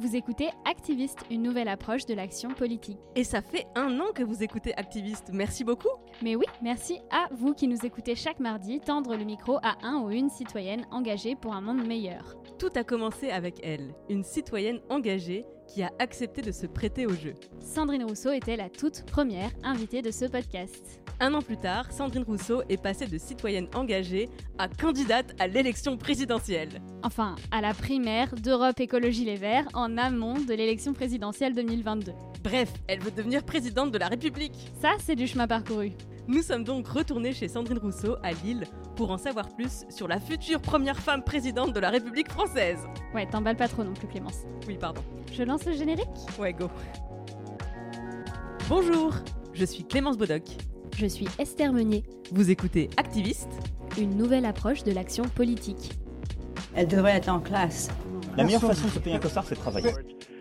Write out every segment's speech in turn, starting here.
Vous écoutez Activiste, une nouvelle approche de l'action politique. Et ça fait un an que vous écoutez Activiste. Merci beaucoup. Mais oui, merci à vous qui nous écoutez chaque mardi tendre le micro à un ou une citoyenne engagée pour un monde meilleur. Tout a commencé avec elle, une citoyenne engagée qui a accepté de se prêter au jeu. Sandrine Rousseau était la toute première invitée de ce podcast. Un an plus tard, Sandrine Rousseau est passée de citoyenne engagée à candidate à l'élection présidentielle. Enfin, à la primaire d'Europe Écologie Les Verts en amont de l'élection présidentielle 2022. Bref, elle veut devenir présidente de la République. Ça, c'est du chemin parcouru. Nous sommes donc retournés chez Sandrine Rousseau à Lille pour en savoir plus sur la future première femme présidente de la République française. Ouais, t'emballes pas trop non plus, Clémence. Oui, pardon. Je lance le générique Ouais, go. Bonjour, je suis Clémence Bodoc. Je suis Esther Meunier. Vous écoutez Activiste, une nouvelle approche de l'action politique. Elle devrait être en classe. La meilleure façon de se payer un costard, c'est de travailler.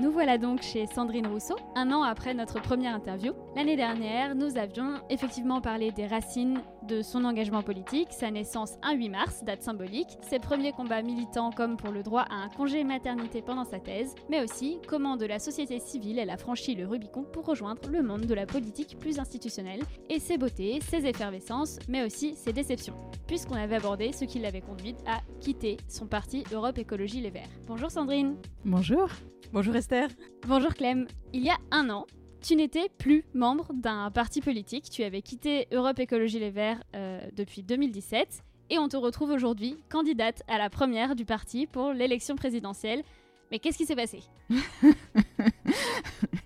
Nous voilà donc chez Sandrine Rousseau, un an après notre première interview. L'année dernière, nous avions effectivement parlé des racines de son engagement politique, sa naissance un 8 mars, date symbolique, ses premiers combats militants comme pour le droit à un congé maternité pendant sa thèse, mais aussi comment de la société civile elle a franchi le Rubicon pour rejoindre le monde de la politique plus institutionnelle, et ses beautés, ses effervescences, mais aussi ses déceptions, puisqu'on avait abordé ce qui l'avait conduite à quitter son parti Europe Écologie Les Verts. Bonjour Sandrine. Bonjour. Bonjour Esther. Bonjour Clem. Il y a un an, tu n'étais plus membre d'un parti politique, tu avais quitté Europe Écologie Les Verts euh, depuis 2017 et on te retrouve aujourd'hui candidate à la première du parti pour l'élection présidentielle. Mais qu'est-ce qui s'est passé?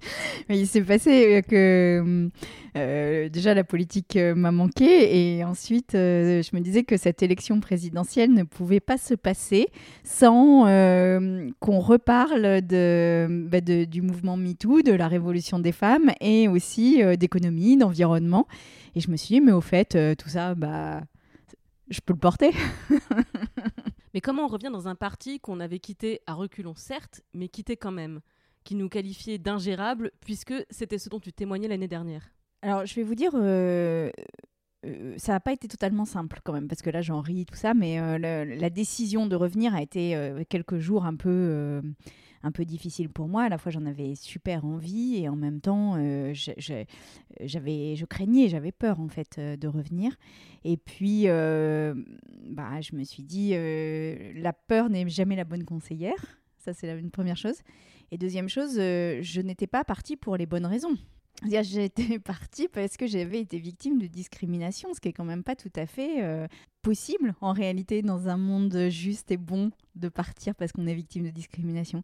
Il s'est passé que euh, déjà la politique euh, m'a manqué et ensuite euh, je me disais que cette élection présidentielle ne pouvait pas se passer sans euh, qu'on reparle bah, de, du mouvement MeToo, de la révolution des femmes et aussi euh, d'économie, d'environnement. Et je me suis dit, mais au fait, euh, tout ça, bah, je peux le porter. Mais comment on revient dans un parti qu'on avait quitté à reculons, certes, mais quitté quand même, qui nous qualifiait d'ingérable, puisque c'était ce dont tu témoignais l'année dernière Alors, je vais vous dire, euh, euh, ça n'a pas été totalement simple quand même, parce que là, j'en ris, tout ça, mais euh, la décision de revenir a été quelques jours un peu, un peu difficile pour moi. À la fois, j'en avais super envie, et en même temps, j'avais, je craignais, j'avais peur, en fait, de revenir. Et puis, bah, je me suis dit, la peur n'est jamais la bonne conseillère. Ça, c'est une première chose. Et deuxième chose, euh, je n'étais pas partie pour les bonnes raisons. C'est-à-dire, J'étais partie parce que j'avais été victime de discrimination, ce qui est quand même pas tout à fait euh, possible en réalité dans un monde juste et bon de partir parce qu'on est victime de discrimination.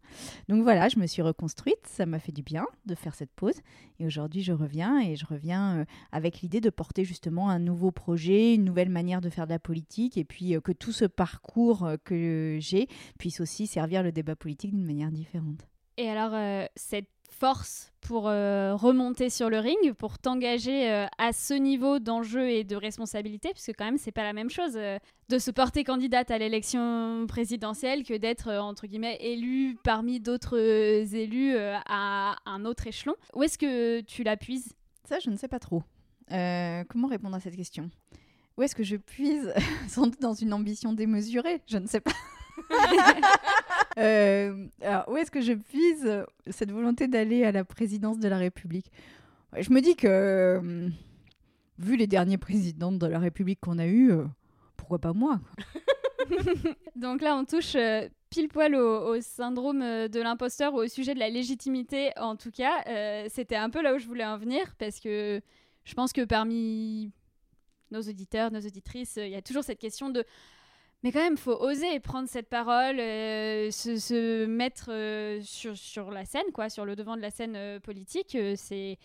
Donc voilà, je me suis reconstruite, ça m'a fait du bien de faire cette pause et aujourd'hui je reviens et je reviens euh, avec l'idée de porter justement un nouveau projet, une nouvelle manière de faire de la politique et puis que tout ce parcours que j'ai puisse aussi servir le débat politique d'une manière différente. Et alors, euh, cette force pour euh, remonter sur le ring, pour t'engager euh, à ce niveau d'enjeu et de responsabilité, puisque quand même, c'est pas la même chose de se porter candidate à l'élection présidentielle que d'être, entre guillemets, élu parmi d'autres élus à un autre échelon. Où est-ce que tu la puises? Ça, je ne sais pas trop. Comment répondre à cette question? Où est-ce que je puise? Sans doute dans une ambition démesurée, je ne sais pas. Euh, alors, où est-ce que je puise cette volonté d'aller à la présidence de la République? Je me dis que, euh, vu les derniers présidents de la République qu'on a eus, euh, pourquoi pas moi. Donc là, on touche pile poil au, syndrome de l'imposteur ou au sujet de la légitimité, en tout cas. C'était un peu là où je voulais en venir, parce que je pense que parmi nos auditeurs, nos auditrices, il y a toujours cette question de mais quand même, faut oser prendre cette parole, euh, se, mettre euh, sur, sur la scène, quoi, sur le devant de la scène euh, politique. C'est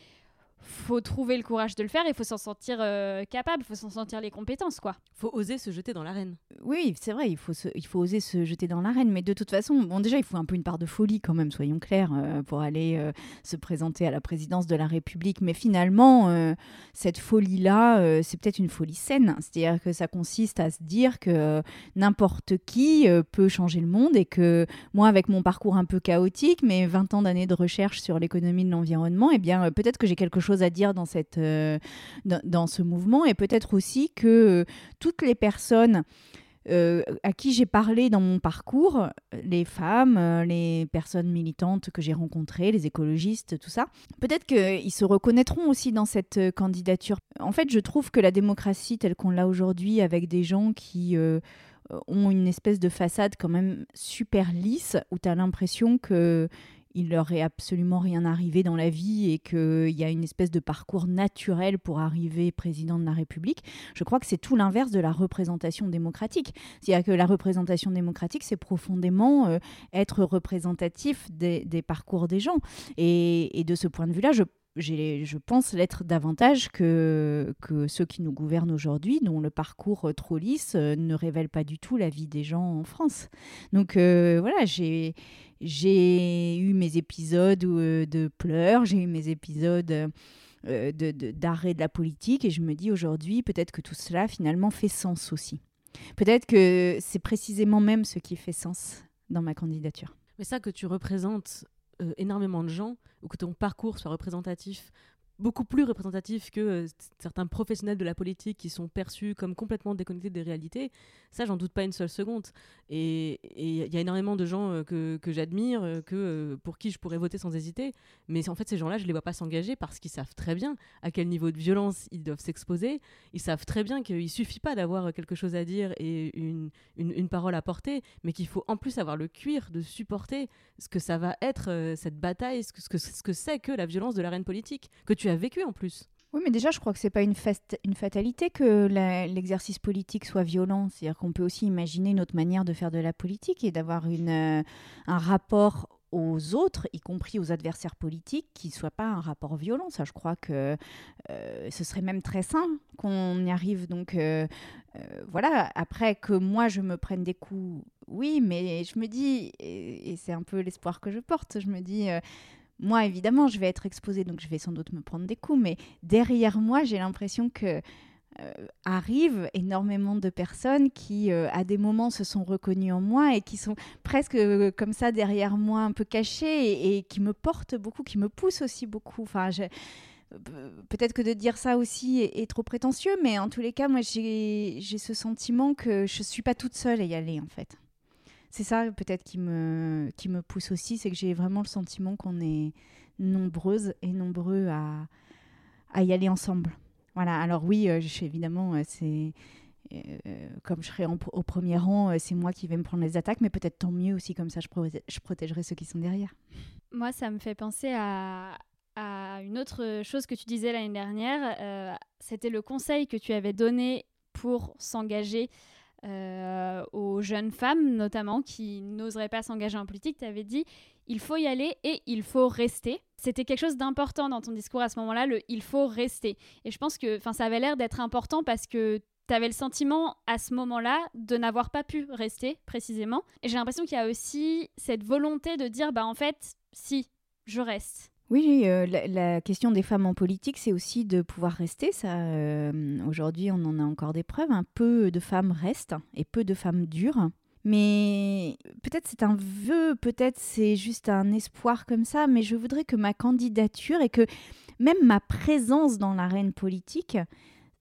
faut trouver le courage de le faire, il faut s'en sentir euh, capable, il faut s'en sentir les compétences, quoi. Faut oser se jeter dans l'arène. Oui, c'est vrai, il faut, se- il faut oser se jeter dans l'arène, mais de toute façon, bon, déjà, il faut un peu une part de folie quand même, soyons clairs, euh, pour aller euh, se présenter à la présidence de la République. Mais finalement, euh, cette folie-là, euh, c'est peut-être une folie saine, c'est-à-dire que ça consiste à se dire que n'importe qui euh, peut changer le monde et que moi, avec mon parcours un peu chaotique, mes 20 ans d'années de recherche sur l'économie de l'environnement, eh bien, euh, peut-être que j'ai quelque chose à dire dans, cette, euh, dans, ce mouvement et peut-être aussi que euh, toutes les personnes euh, à qui j'ai parlé dans mon parcours, les femmes, les personnes militantes que j'ai rencontrées, les écologistes, tout ça, peut-être qu'ils se reconnaîtront aussi dans cette candidature. En fait, je trouve que la démocratie telle qu'on l'a aujourd'hui, avec des gens qui ont une espèce de façade quand même super lisse, où tu as l'impression que il leur est absolument rien arrivé dans la vie et qu'il y a une espèce de parcours naturel pour arriver président de la République. Je crois que c'est tout l'inverse de la représentation démocratique. C'est-à-dire que la représentation démocratique, c'est profondément euh, être représentatif des, parcours des gens. Et, de ce point de vue-là, je pense l'être davantage que, ceux qui nous gouvernent aujourd'hui, dont le parcours trop lisse euh, ne révèle pas du tout la vie des gens en France. Donc euh, voilà, j'ai j'ai eu mes épisodes euh, de pleurs, j'ai eu mes épisodes euh, euh, de- de- d'arrêt de, la politique, et je me dis aujourd'hui, peut-être que tout cela finalement fait sens aussi. Peut-être que c'est précisément même ce qui fait sens dans ma candidature. Mais ça que tu représentes énormément de gens, ou que ton parcours soit représentatif, beaucoup plus représentatif que euh, certains professionnels de la politique qui sont perçus comme complètement déconnectés des réalités, ça j'en doute pas une seule seconde. Et il y a énormément de gens euh, que, j'admire, euh, que, pour qui je pourrais voter sans hésiter, mais en fait ces gens-là je les vois pas s'engager parce qu'ils savent très bien à quel niveau de violence ils doivent s'exposer, ils savent très bien qu'il suffit pas d'avoir quelque chose à dire et une, une parole à porter, mais qu'il faut en plus avoir le cuir de supporter ce que ça va être euh, cette bataille, ce que ce que ce que c'est que la violence de l'arène politique, que tu as vécu en plus. Oui, mais déjà, je crois que c'est pas une, fatalité que l'exercice politique soit violent. C'est-à-dire qu'on peut aussi imaginer une autre manière de faire de la politique et d'avoir euh, un rapport aux autres, y compris aux adversaires politiques, qui ne soit pas un rapport violent. Ça, je crois que euh, ce serait même très sain qu'on y arrive. Donc, euh, voilà. Après que moi, je me prenne des coups, oui, mais je me dis, et, c'est un peu l'espoir que je porte, je me dis... euh, moi, évidemment, je vais être exposée, donc je vais sans doute me prendre des coups, mais derrière moi, j'ai l'impression que euh, énormément de personnes qui, euh, à des moments, se sont reconnues en moi et qui sont presque comme ça derrière moi, un peu cachées et, qui me portent beaucoup, qui me poussent aussi beaucoup. Enfin, Peut-être que de dire ça aussi est, est trop prétentieux, mais en tous les cas, moi, j'ai ce sentiment que je suis pas toute seule à y aller, en fait. C'est ça peut-être qui me, qui me pousse aussi, c'est que j'ai vraiment le sentiment qu'on est nombreuses et nombreux à, à y aller ensemble. Voilà, alors oui, euh, évidemment, euh, c'est... euh, comme je serai au premier rang, c'est moi qui vais me prendre les attaques, mais peut-être tant mieux aussi, comme ça je, proté- je protégerai ceux qui sont derrière. Moi, ça me fait penser à, à une autre chose que tu disais l'année dernière. C'était le conseil que tu avais donné pour s'engager euh, aux jeunes femmes, notamment, qui n'oseraient pas s'engager en politique. Tu avais dit il faut y aller et il faut rester. C'était quelque chose d'important dans ton discours à ce moment-là, le il faut rester. Et je pense que ça avait l'air d'être important parce que tu avais le sentiment à ce moment-là de n'avoir pas pu rester précisément. Et j'ai l'impression qu'il y a aussi cette volonté de dire bah en fait, si, je reste. Oui, euh, la, question des femmes en politique, c'est aussi de pouvoir rester. Ça, euh, aujourd'hui, on en a encore des preuves. Un peu de femmes restent et peu de femmes durent. Mais peut-être c'est un vœu, peut-être c'est juste un espoir comme ça, mais je voudrais que ma candidature et que même ma présence dans l'arène politique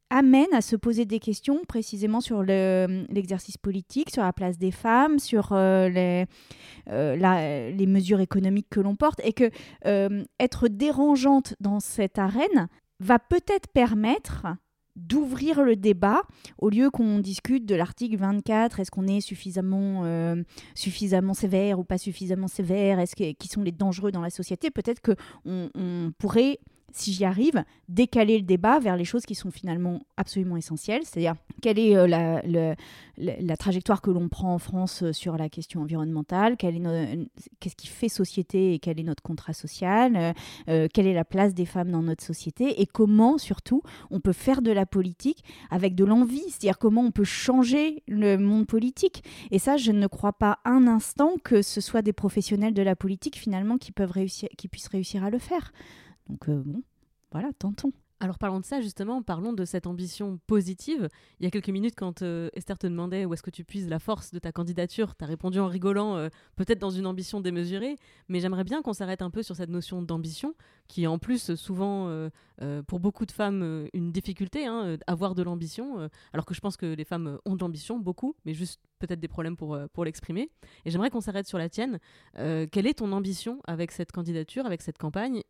amène à se poser des questions précisément sur le- l'exercice politique, sur la place des femmes, sur euh, les, euh, les mesures économiques que l'on porte, et que euh, être dérangeante dans cette arène va peut-être permettre d'ouvrir le débat au lieu qu'on discute de l'article 24 est-ce qu'on est suffisamment suffisamment sévère ou pas suffisamment sévère est-ce qui sont les dangereux dans la société peut-être que on, on pourrait si j'y arrive, décaler le débat vers les choses qui sont finalement absolument essentielles, c'est-à-dire quelle est euh, la, trajectoire que l'on prend en France euh, sur la question environnementale, qu'est-ce qui fait société et quel est notre contrat social, euh, quelle est la place des femmes dans notre société et comment surtout on peut faire de la politique avec de l'envie, c'est-à-dire comment on peut changer le monde politique. Et ça, je ne crois pas un instant que ce soit des professionnels de la politique finalement qui, peuvent réussir, qui puissent réussir à le faire. Donc euh, bon, voilà, tentons. Alors parlons de ça justement, parlons de cette ambition positive. Il y a quelques minutes quand euh, Esther te demandait où est-ce que tu puises la force de ta candidature, tu as répondu en rigolant, euh, peut-être dans une ambition démesurée, mais j'aimerais bien qu'on s'arrête un peu sur cette notion d'ambition, qui en plus souvent pour beaucoup de femmes une difficulté, hein, avoir de l'ambition, alors que je pense que les femmes ont de l'ambition, beaucoup, mais juste peut-être des problèmes pour, pour l'exprimer. Et j'aimerais qu'on s'arrête sur la tienne. quelle est ton ambition avec cette candidature, avec cette campagne,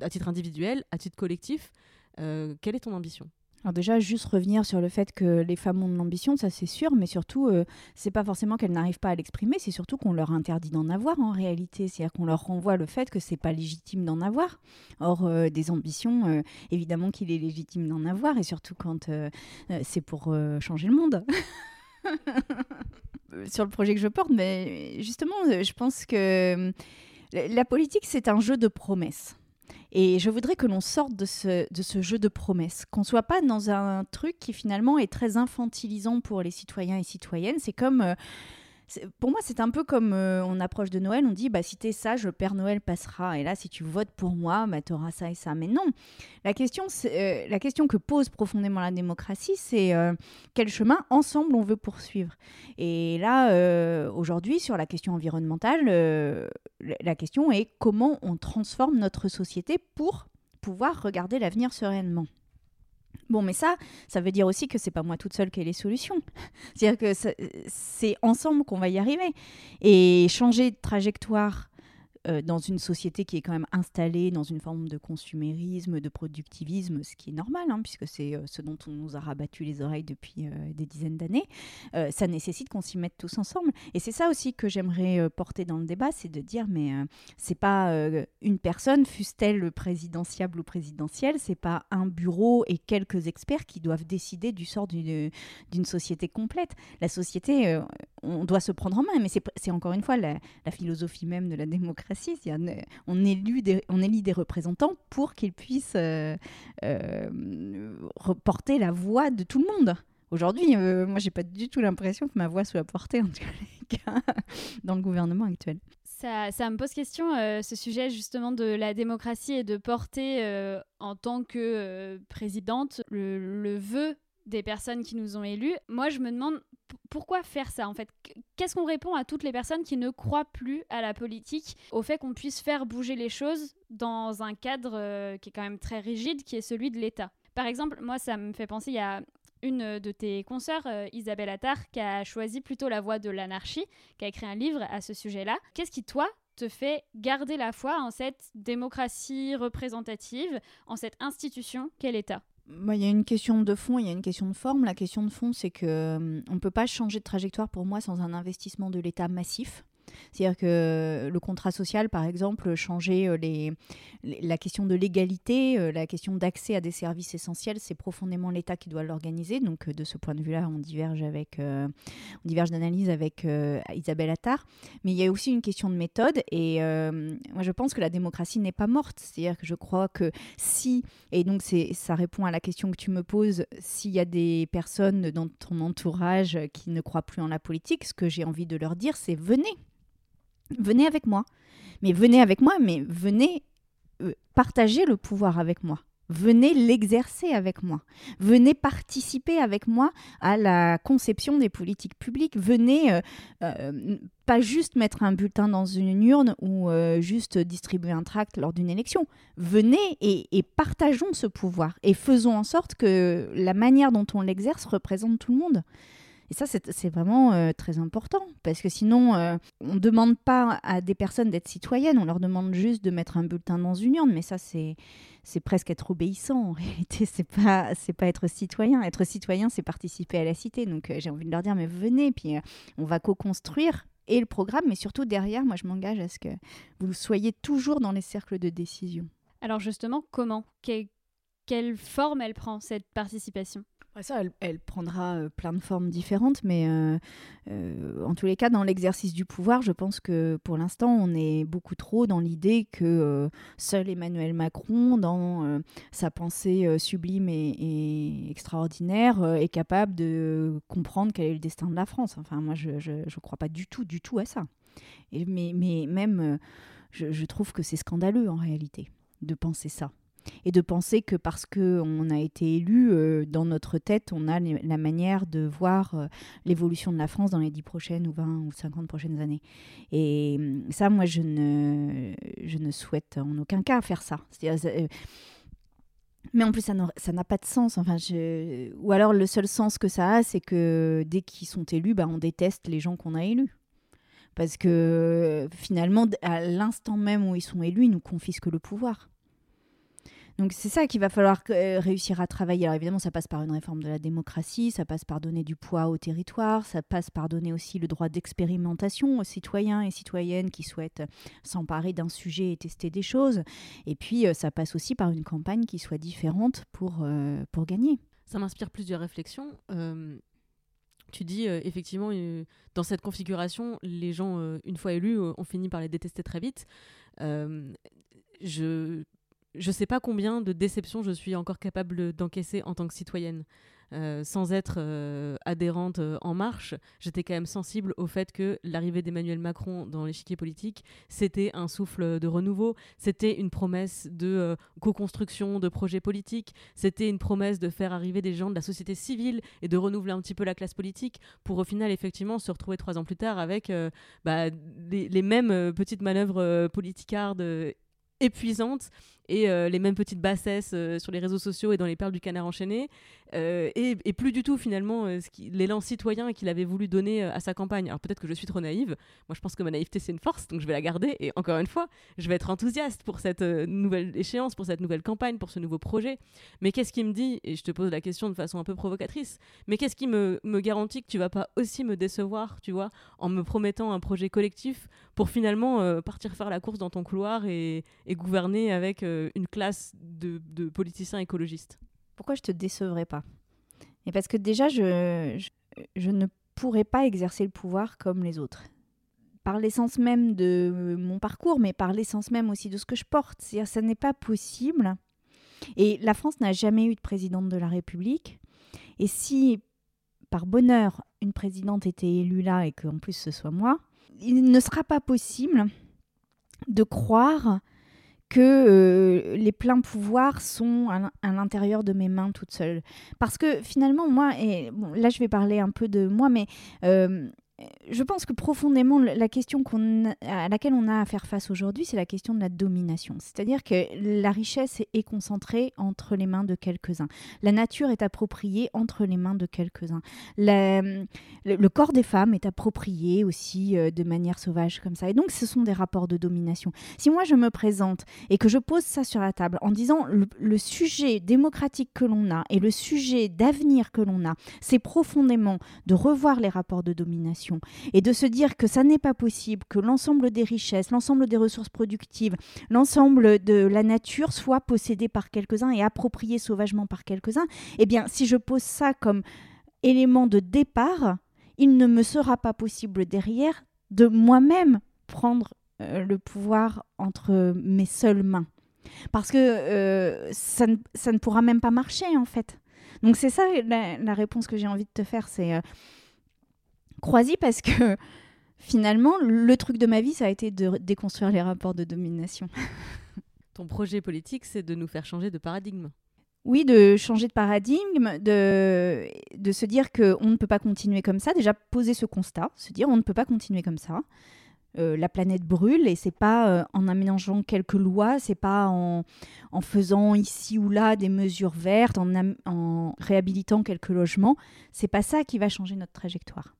à titre individuel, à titre collectif? Euh, quelle est ton ambition? Alors déjà, juste revenir sur le fait que les femmes ont de l'ambition, ça c'est sûr, mais surtout, euh, c'est pas forcément qu'elles n'arrivent pas à l'exprimer, c'est surtout qu'on leur interdit d'en avoir en réalité. C'est-à-dire qu'on leur renvoie le fait que c'est pas légitime d'en avoir. Or, euh, des ambitions, évidemment qu'il est légitime d'en avoir, et surtout quand c'est pour changer le monde. sur le projet que je porte, mais justement, je pense que la politique, c'est un jeu de promesses. Et je voudrais que l'on sorte de ce, jeu de promesses, qu'on soit pas dans un truc qui finalement est très infantilisant pour les citoyens et citoyennes. C'est comme... Euh, pour moi, c'est un peu comme euh, on approche de Noël, on dit bah, si t'es sage, le Père Noël passera. Et là, si tu votes pour moi, bah, tu auras ça et ça. Mais non, la question, euh, la question que pose profondément la démocratie, c'est euh, quel chemin ensemble on veut poursuivre? Et là, aujourd'hui, sur la question environnementale, la question est comment on transforme notre société pour pouvoir regarder l'avenir sereinement. Bon, mais ça, ça veut dire aussi que c'est pas moi toute seule qui ai les solutions. C'est-à-dire que c'est ensemble qu'on va y arriver. Et changer de trajectoire euh, dans une société qui est quand même installée dans une forme de consumérisme, de productivisme, ce qui est normal, hein, puisque c'est euh, ce dont on nous a rabattu les oreilles depuis euh, des dizaines d'années, ça nécessite qu'on s'y mette tous ensemble. Et c'est ça aussi que j'aimerais porter dans le débat, c'est de dire, mais c'est pas une personne, fût-elle présidentiable ou présidentielle, c'est pas un bureau et quelques experts qui doivent décider du sort d'une société complète. La société, on doit se prendre en main, mais c'est encore une fois la, la philosophie même de la démocratie on, élit des, représentants pour qu'ils puissent euh, euh, reporter la voix de tout le monde. Aujourd'hui, euh, moi, j'ai pas du tout l'impression que ma voix soit portée, en dans le gouvernement actuel. Ça, me pose question, ce sujet justement de la démocratie et de porter en tant que présidente le vœu des personnes qui nous ont élus. Moi, je me demande pourquoi faire ça en fait? Qu'est-ce qu'on répond à toutes les personnes qui ne croient plus à la politique, au fait qu'on puisse faire bouger les choses dans un cadre euh, qui est quand même très rigide, qui est celui de l'État? Par exemple, moi, ça me fait penser, il y a une de tes consoeurs, euh, Isabelle Attard, qui a choisi plutôt la voie de l'anarchie, qui a écrit un livre à ce sujet-là. Qu'est-ce qui, toi, te fait garder la foi en cette démocratie représentative, en cette institution qu'est l'État? Il y a une question de fond, il y a une question de forme. La question de fond, c'est que euh, on ne peut pas changer de trajectoire pour moi sans un investissement de l'État massif. C'est-à-dire que le contrat social, par exemple, changer euh, la question de l'égalité, euh, la question d'accès à des services essentiels, c'est profondément l'État qui doit l'organiser. Donc, euh, de ce point de vue-là, on diverge avec, on diverge d'analyse avec Isabelle Attard. Mais il y a aussi une question de méthode. Et moi, je pense que la démocratie n'est pas morte. C'est-à-dire que je crois que si, et donc ça répond à la question que tu me poses, s'il y a des personnes dans ton entourage qui ne croient plus en la politique, ce que j'ai envie de leur dire, c'est venez venez avec moi. Mais venez avec moi, mais venez euh, partager le pouvoir avec moi. Venez l'exercer avec moi. Venez participer avec moi à la conception des politiques publiques. Venez euh, euh, pas juste mettre un bulletin dans une urne ou juste distribuer un tract lors d'une élection. Venez et, partageons ce pouvoir et faisons en sorte que la manière dont on l'exerce représente tout le monde. Et ça, c'est vraiment euh, très important, parce que sinon, euh, on ne demande pas à des personnes d'être citoyennes, on leur demande juste de mettre un bulletin dans une urne, mais ça, c'est presque être obéissant en réalité, c'est pas pas être citoyen. Être citoyen, c'est participer à la cité. Donc euh, j'ai envie de leur dire, mais venez, puis on va co-construire et le programme, mais surtout derrière, moi je m'engage à ce que vous soyez toujours dans les cercles de décision. Alors justement, comment? Quelle forme elle prend cette participation? Ça, elle, prendra euh, plein de formes différentes, mais euh, euh, en tous les cas, dans l'exercice du pouvoir, je pense que pour l'instant, on est beaucoup trop dans l'idée que seul Emmanuel Macron, dans sa pensée sublime et, extraordinaire, est capable de comprendre quel est le destin de la France. Enfin, moi, je ne crois pas du tout, du tout à ça. Mais même, je trouve que c'est scandaleux en réalité de penser ça et de penser que parce qu'on a été élu, euh, dans notre tête, on a la manière de voir euh, l'évolution de la France dans les 10 prochaines ou 20 ou 50 prochaines années. Et hum, ça, moi, je ne, je ne souhaite en aucun cas faire ça. Euh, mais en plus, ça n'a pas de sens. Enfin, je... Ou alors, le seul sens que ça a, c'est que dès qu'ils sont élus, bah, on déteste les gens qu'on a élus. Parce que finalement, à l'instant même où ils sont élus, ils nous confisquent le pouvoir. Donc c'est ça qu'il va falloir euh, réussir à travailler. Alors évidemment, ça passe par une réforme de la démocratie, ça passe par donner du poids au territoire, ça passe par donner aussi le droit d'expérimentation aux citoyens et citoyennes qui souhaitent s'emparer d'un sujet et tester des choses. Et puis euh, ça passe aussi par une campagne qui soit différente pour, euh, pour gagner. Ça m'inspire plusieurs réflexions. Tu dis effectivement, dans cette configuration, les gens, une fois élus, ont fini par les détester très vite. je je sais pas combien de déceptions je suis encore capable d'encaisser en tant que citoyenne. Euh, sans être euh, adhérente euh, en marche, j'étais quand même sensible au fait que l'arrivée d'Emmanuel Macron dans l'échiquier politique, c'était un souffle de renouveau, c'était une promesse de co-construction de projets politiques, c'était une promesse de faire arriver des gens de la société civile et de renouveler un petit peu la classe politique pour au final effectivement se retrouver trois ans plus tard avec bah, les, les, mêmes petites manœuvres politicardes épuisantes et euh, les mêmes petites bassesses euh, sur les réseaux sociaux et dans les perles du canard enchaîné, euh, et, plus du tout finalement l'élan citoyen qu'il avait voulu donner à sa campagne. Alors peut-être que je suis trop naïve, moi je pense que ma naïveté c'est une force, donc je vais la garder, et encore une fois, je vais être enthousiaste pour cette nouvelle échéance, pour cette nouvelle campagne, pour ce nouveau projet. Mais qu'est-ce qui me dit, et je te pose la question de façon un peu provocatrice, mais qu'est-ce qui me, garantit que tu vas pas aussi me décevoir, tu vois, en me promettant un projet collectif pour finalement partir faire la course dans ton couloir et, gouverner avec une classe de, politiciens écologistes Pourquoi je te décevrais pas? Et parce que déjà, je, je, ne pourrais pas exercer le pouvoir comme les autres par l'essence même de mon parcours, mais par l'essence même aussi de ce que je porte. C'est-à-dire, ça n'est pas possible. Et la France n'a jamais eu de présidente de la République. Et si, par bonheur, une présidente était élue là et qu'en plus ce soit moi, il ne sera pas possible de croire que euh, les pleins pouvoirs sont à l'intérieur de mes mains toutes seules. Parce que finalement, moi, et là je vais parler un peu de moi, mais euh, je pense que profondément, la question à laquelle on a à faire face aujourd'hui, c'est la question de la domination. C'est-à-dire que la richesse est concentrée entre les mains de quelques-uns. La nature est appropriée entre les mains de quelques-uns. Le, corps des femmes est approprié aussi euh, de manière sauvage comme ça. Et donc, ce sont des rapports de domination. Si moi, je me présente et que je pose ça sur la table en disant le, le sujet démocratique que l'on a et le sujet d'avenir que l'on a, c'est profondément de revoir les rapports de domination et de se dire que ça n'est pas possible que l'ensemble des richesses, l'ensemble des ressources productives, l'ensemble de la nature soit possédé par quelques-uns et approprié sauvagement par quelques-uns, eh bien, si je pose ça comme élément de départ, il ne me sera pas possible derrière de moi-même prendre euh, le pouvoir entre mes seules mains. Parce que euh, ça, ne, pourra même pas marcher en fait. Donc c'est ça la, réponse que j'ai envie de te faire, c'est euh, Croisy parce que finalement, le truc de ma vie, ça a été de déconstruire les rapports de domination. Ton projet politique, c'est de nous faire changer de paradigme. Oui, de changer de paradigme, de, de se dire qu'on ne peut pas continuer comme ça. Déjà, poser ce constat, se dire on ne peut pas continuer comme ça. euh, la planète brûle et c'est pas euh, en aménageant quelques lois, c'est pas en, en, faisant ici ou là des mesures vertes, en, en réhabilitant quelques logements, c'est pas ça qui va changer notre trajectoire.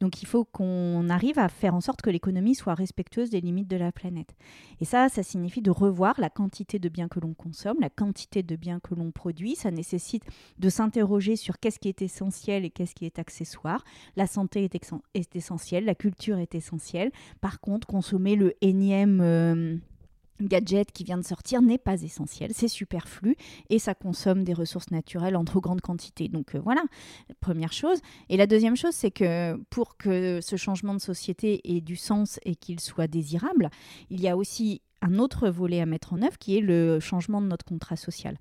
Donc il faut qu'on arrive à faire en sorte que l'économie soit respectueuse des limites de la planète. Et ça, ça signifie de revoir la quantité de biens que l'on consomme, la quantité de biens que l'on produit. Ça nécessite de s'interroger sur qu'est-ce qui est essentiel et qu'est-ce qui est accessoire. La santé est, essentielle, la culture est essentielle. Par contre, consommer le énième... Euh, gadget qui vient de sortir n'est pas essentiel, c'est superflu et ça consomme des ressources naturelles en trop grande quantité. Donc euh, voilà, première chose. Et la deuxième chose, c'est que pour que ce changement de société ait du sens et qu'il soit désirable, il y a aussi un autre volet à mettre en œuvre qui est le changement de notre contrat social.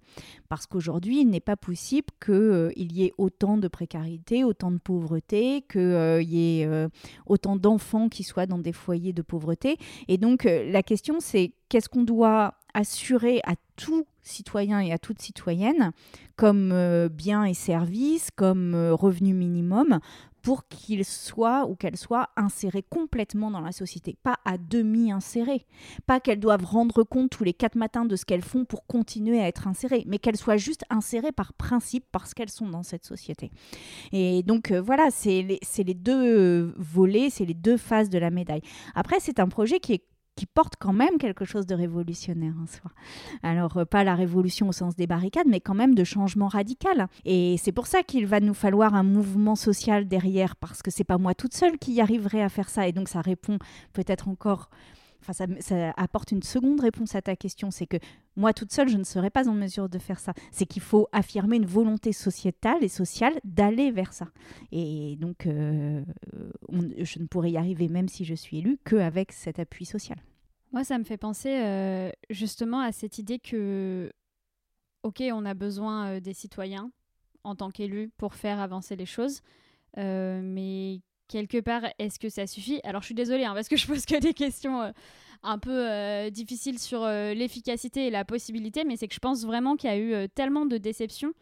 Parce qu'aujourd'hui, il n'est pas possible qu'il euh, y ait autant de précarité, autant de pauvreté, qu'il euh, y ait euh, autant d'enfants qui soient dans des foyers de pauvreté. Et donc, la question, c'est qu'est-ce qu'on doit assurer à tout citoyen et à toute citoyenne comme biens et services, comme revenu minimum pour qu'il soit ou qu'elle soit insérée complètement dans la société, pas à demi insérée, pas qu'elles doivent rendre compte tous les quatre matins de ce qu'elles font pour continuer à être insérées, mais qu'elles soient juste insérées par principe parce qu'elles sont dans cette société. Et donc euh, voilà, c'est les, les, deux volets, c'est les deux faces de la médaille. Après, c'est un projet qui est qui porte quand même quelque chose de révolutionnaire en soi. Alors, euh, pas la révolution au sens des barricades, mais quand même de changement radical. Et c'est pour ça qu'il va nous falloir un mouvement social derrière, parce que c'est pas moi toute seule qui y arriverai à faire ça. Et donc, ça répond peut-être encore. Enfin, ça, apporte une seconde réponse à ta question, c'est que moi toute seule, je ne serais pas en mesure de faire ça. C'est qu'il faut affirmer une volonté sociétale et sociale d'aller vers ça. Et donc, euh, je ne pourrais y arriver, même si je suis élue, qu'avec cet appui social. Moi, ça me fait penser euh, justement à cette idée que, ok, on a besoin euh, des citoyens en tant qu'élus pour faire avancer les choses, mais quelque part, est-ce que ça suffit? Alors, je suis désolée hein, parce que je pose que des questions un peu difficiles sur l'efficacité et la possibilité, mais c'est que je pense vraiment qu'il y a eu tellement de déceptions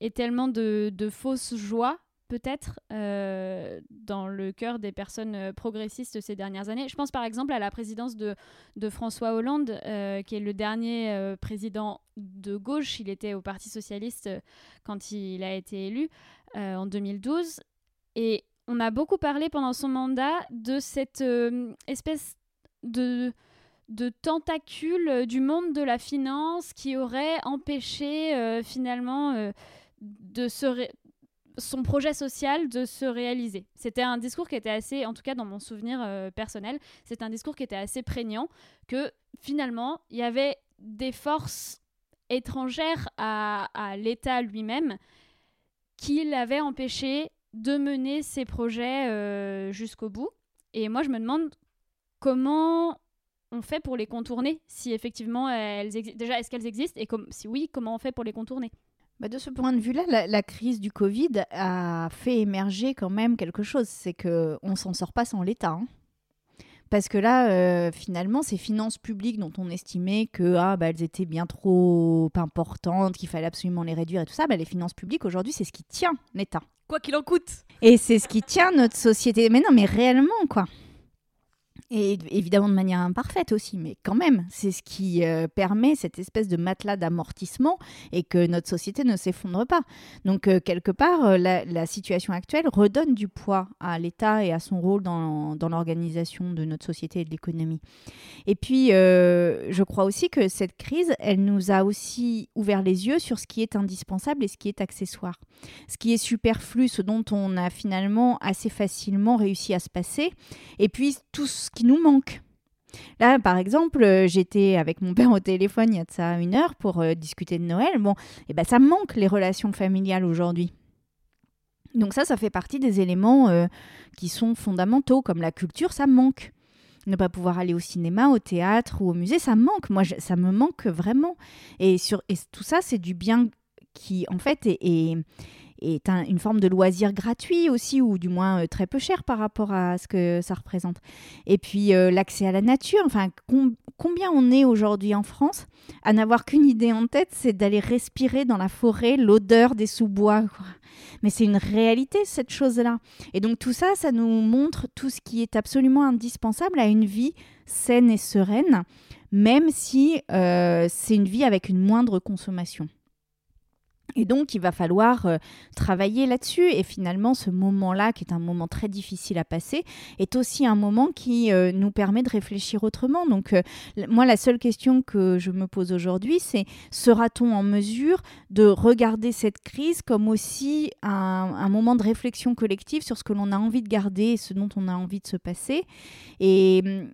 et tellement de, de fausses joies peut-être euh, dans le cœur des personnes euh, progressistes ces dernières années. Je pense par exemple à la présidence de, de François Hollande, euh, qui est le dernier président de gauche. Il était au Parti socialiste quand il a été élu en 2012. Et on a beaucoup parlé pendant son mandat de cette espèce de tentacule du monde de la finance qui aurait empêché finalement de se, son projet social de se réaliser. C'était un discours qui était assez, en tout cas dans mon souvenir euh, personnel, c'est un discours qui était assez prégnant, que finalement, il y avait des forces étrangères à, l'État lui-même qui l'avaient empêché de mener ses projets euh, jusqu'au bout. Et moi, je me demande comment on fait pour les contourner, si effectivement elles. Déjà, est-ce qu'elles existent Et si oui, comment on fait pour les contourner? Bah, de ce point de vue-là, la, crise du Covid a fait émerger quand même quelque chose. C'est qu'on ne s'en sort pas sans l'État. Hein. Parce que là, euh, finalement, ces finances publiques dont on estimait que ah, bah, elles étaient bien trop importantes, qu'il fallait absolument les réduire et tout ça, bah, les finances publiques aujourd'hui, c'est ce qui tient l'État. Quoi qu'il en coûte. Et c'est ce qui tient notre société. Mais non, mais réellement, quoi. Et évidemment de manière imparfaite aussi, mais quand même, c'est ce qui euh, permet cette espèce de matelas d'amortissement et que notre société ne s'effondre pas. Donc, euh, quelque part, euh, la, situation actuelle redonne du poids à l'État et à son rôle dans, dans l'organisation de notre société et de l'économie. Et puis, je crois aussi que cette crise, elle nous a aussi ouvert les yeux sur ce qui est indispensable et ce qui est accessoire. Ce qui est superflu, ce dont on a finalement assez facilement réussi à se passer, et puis tout ce qui nous manque. Là, par exemple, euh, j'étais avec mon père au téléphone il y a de ça une heure pour euh, discuter de Noël. Bon, et eh ben ça manque les relations familiales aujourd'hui. Donc ça, ça fait partie des éléments euh, qui sont fondamentaux, comme la culture, ça manque. Ne pas pouvoir aller au cinéma, au théâtre ou au musée, ça manque. Moi, ça me manque vraiment. Et, sur, et tout ça, c'est du bien qui, en fait, est un- une forme de loisir gratuit aussi, ou du moins euh, très peu cher par rapport à ce que ça représente. Et puis euh, l'accès à la nature, enfin, com- combien on est aujourd'hui en France à n'avoir qu'une idée en tête, c'est d'aller respirer dans la forêt l'odeur des sous-bois. Mais c'est une réalité, cette chose-là. Et donc tout ça, ça nous montre tout ce qui est absolument indispensable à une vie saine et sereine, même si euh, c'est une vie avec une moindre consommation. Et donc, il va falloir euh, travailler là-dessus. Et finalement, ce moment-là, qui est un moment très difficile à passer, est aussi un moment qui euh, nous permet de réfléchir autrement. Donc, euh, moi, la seule question que je me pose aujourd'hui, c'est sera-t-on en mesure de regarder cette crise comme aussi un, un moment de réflexion collective sur ce que l'on a envie de garder et ce dont on a envie de se passer? Et hum,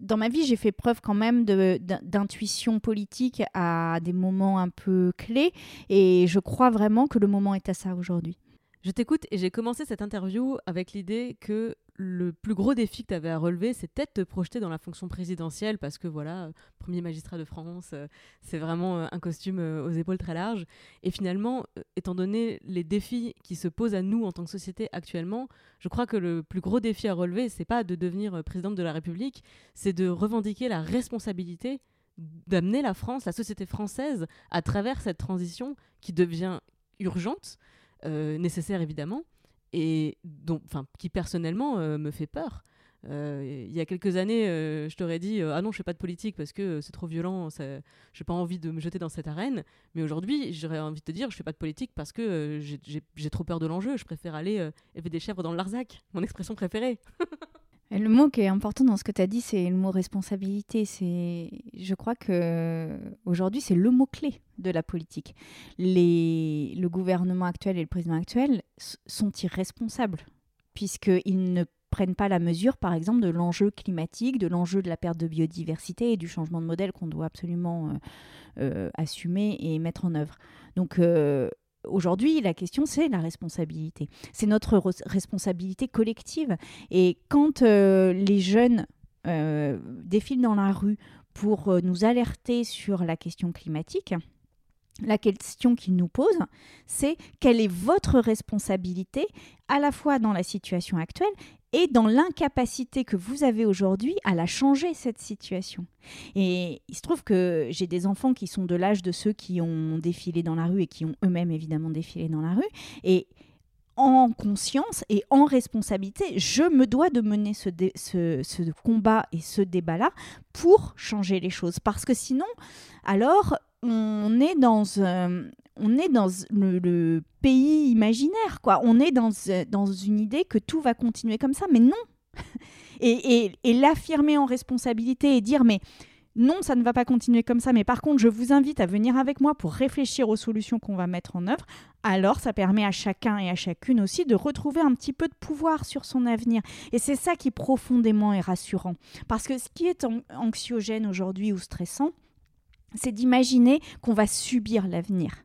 dans ma vie, j'ai fait preuve quand même d'intuition politique à des moments un peu clés. Et je crois vraiment que le moment est à ça aujourd'hui. Je t'écoute et j'ai commencé cette interview avec l'idée que le plus gros défi que tu avais à relever, c'est peut-être te projeter dans la fonction présidentielle parce que voilà, premier magistrat de France, euh, c'est vraiment euh, un costume euh, aux épaules très larges. Et finalement, étant donné les défis qui se posent à nous en tant que société actuellement, je crois que le plus gros défi à relever, c'est pas de devenir présidente de la République, c'est de revendiquer la responsabilité d'amener la France, la société française, à travers cette transition qui devient urgente, euh, nécessaire évidemment, et enfin, qui personnellement euh, me fait peur. Euh, il y a quelques années, je t'aurais dit ah non, je fais pas de politique parce que c'est trop violent, j'ai pas envie de me jeter dans cette arène. Mais aujourd'hui, j'aurais envie de te dire, je fais pas de politique parce que j'ai- trop peur de l'enjeu. Je préfère aller élever des chèvres dans le Larzac, mon expression préférée. Le mot qui est important dans ce que tu as dit, c'est le mot responsabilité. C'est, je crois que aujourd'hui, c'est le mot clé de la politique. Le gouvernement actuel et le président actuel sont irresponsables puisqu'ils ne prennent pas la mesure, par exemple, de l'enjeu climatique, de l'enjeu de la perte de biodiversité et du changement de modèle qu'on doit absolument euh, euh, assumer et mettre en œuvre. Donc euh, aujourd'hui, la question, c'est la responsabilité. C'est notre res- responsabilité collective. Et quand euh, les jeunes euh, défilent dans la rue pour euh, nous alerter sur la question climatique, la question qu'ils nous posent, c'est quelle est votre responsabilité à la fois dans la situation actuelle et dans l'incapacité que vous avez aujourd'hui à la changer, cette situation. Et il se trouve que j'ai des enfants qui sont de l'âge de ceux qui ont défilé dans la rue et qui ont eux-mêmes évidemment défilé dans la rue. Et en conscience et en responsabilité, je me dois de mener ce, ce combat et ce débat-là pour changer les choses. Parce que sinon, alors, on est dans, euh, on est dans le, pays imaginaire, quoi. On est dans, euh, dans une idée que tout va continuer comme ça, mais non. Et, et- l'affirmer en responsabilité et dire, mais non, ça ne va pas continuer comme ça, mais par contre, je vous invite à venir avec moi pour réfléchir aux solutions qu'on va mettre en œuvre. Alors, ça permet à chacun et à chacune aussi de retrouver un petit peu de pouvoir sur son avenir. Et c'est ça qui profondément est rassurant. Parce que ce qui est an- anxiogène aujourd'hui ou stressant, c'est d'imaginer qu'on va subir l'avenir.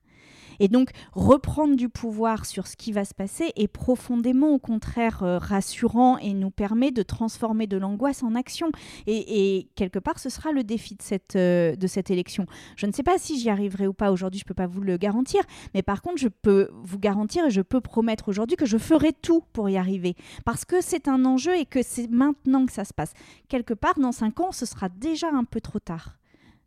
Et donc, reprendre du pouvoir sur ce qui va se passer est profondément, au contraire, euh, rassurant et nous permet de transformer de l'angoisse en action. Et, quelque part, ce sera le défi de cette, euh, de cette élection. Je ne sais pas si j'y arriverai ou pas aujourd'hui, je ne peux pas vous le garantir. Mais par contre, je peux vous garantir et je peux promettre aujourd'hui que je ferai tout pour y arriver. Parce que c'est un enjeu et que c'est maintenant que ça se passe. Quelque part, dans cinq ans, ce sera déjà un peu trop tard.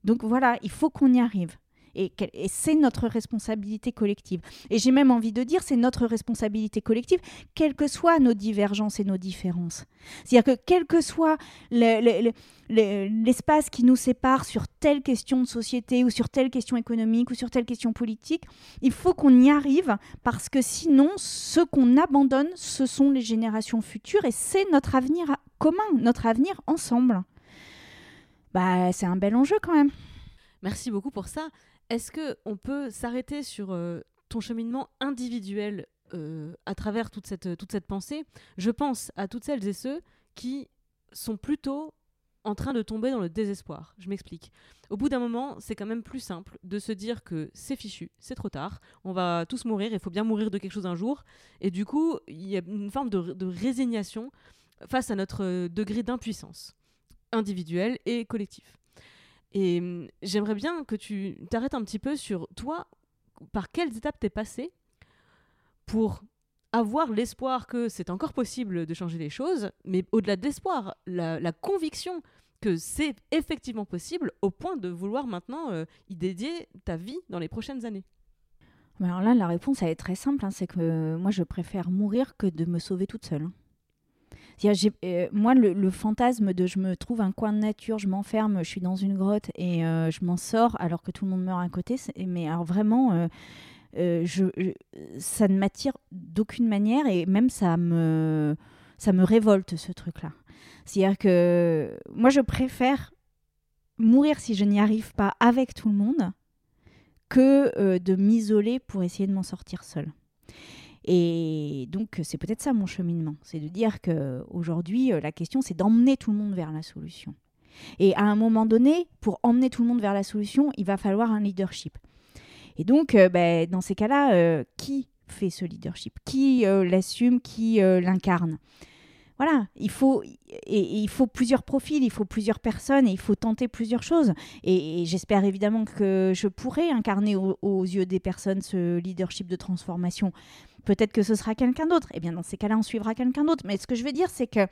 Donc voilà, il faut qu'on y arrive. Et, c'est notre responsabilité collective. Et j'ai même envie de dire, c'est notre responsabilité collective, quelles que soient nos divergences et nos différences. C'est-à-dire que quel que soit le- le- le- le- l'espace qui nous sépare sur telle question de société ou sur telle question économique ou sur telle question politique, il faut qu'on y arrive parce que sinon, ce qu'on abandonne, ce sont les générations futures et c'est notre avenir commun, notre avenir ensemble. Bah, c'est un bel enjeu quand même. Merci beaucoup pour ça. Est-ce que on peut s'arrêter sur euh, ton cheminement individuel euh, à travers toute cette, pensée? Je pense à toutes celles et ceux qui sont plutôt en train de tomber dans le désespoir. Je m'explique. Au bout d'un moment, c'est quand même plus simple de se dire que c'est fichu, c'est trop tard, on va tous mourir, il faut bien mourir de quelque chose un jour. Et du coup, il y a une forme de, de résignation face à notre euh, degré d'impuissance individuelle et collectif. Et hum, j'aimerais bien que tu t'arrêtes un petit peu sur toi, par quelles étapes t'es passé pour avoir l'espoir que c'est encore possible de changer les choses, mais au-delà de l'espoir, la, conviction que c'est effectivement possible au point de vouloir maintenant euh, y dédier ta vie dans les prochaines années Mais Alors là, la réponse, elle est très simple. hein, c'est que euh, moi, je préfère mourir que de me sauver toute seule. hein. Euh, moi, le, fantasme de je me trouve un coin de nature, je m'enferme, je suis dans une grotte et euh, je m'en sors alors que tout le monde meurt à côté. Mais alors vraiment, euh, ça ne m'attire d'aucune manière et même ça me, ça me révolte ce truc-là. C'est-à-dire que moi, je préfère mourir si je n'y arrive pas avec tout le monde que de m'isoler pour essayer de m'en sortir seule. Et donc, c'est peut-être ça mon cheminement. C'est de dire que aujourd'hui, euh, la question, c'est d'emmener tout le monde vers la solution. Et à un moment donné, pour emmener tout le monde vers la solution, il va falloir un leadership. Et donc, euh, ben, dans ces cas-là, euh, qui fait ce leadership? Qui l'assume? Qui l'incarne? Voilà, il faut, plusieurs profils, il faut plusieurs personnes, et il faut tenter plusieurs choses. Et, j'espère évidemment que je pourrai incarner au- aux yeux des personnes ce leadership de transformation. Peut-être que ce sera quelqu'un d'autre. Et bien dans ces cas-là, on suivra quelqu'un d'autre. Mais ce que je veux dire, c'est que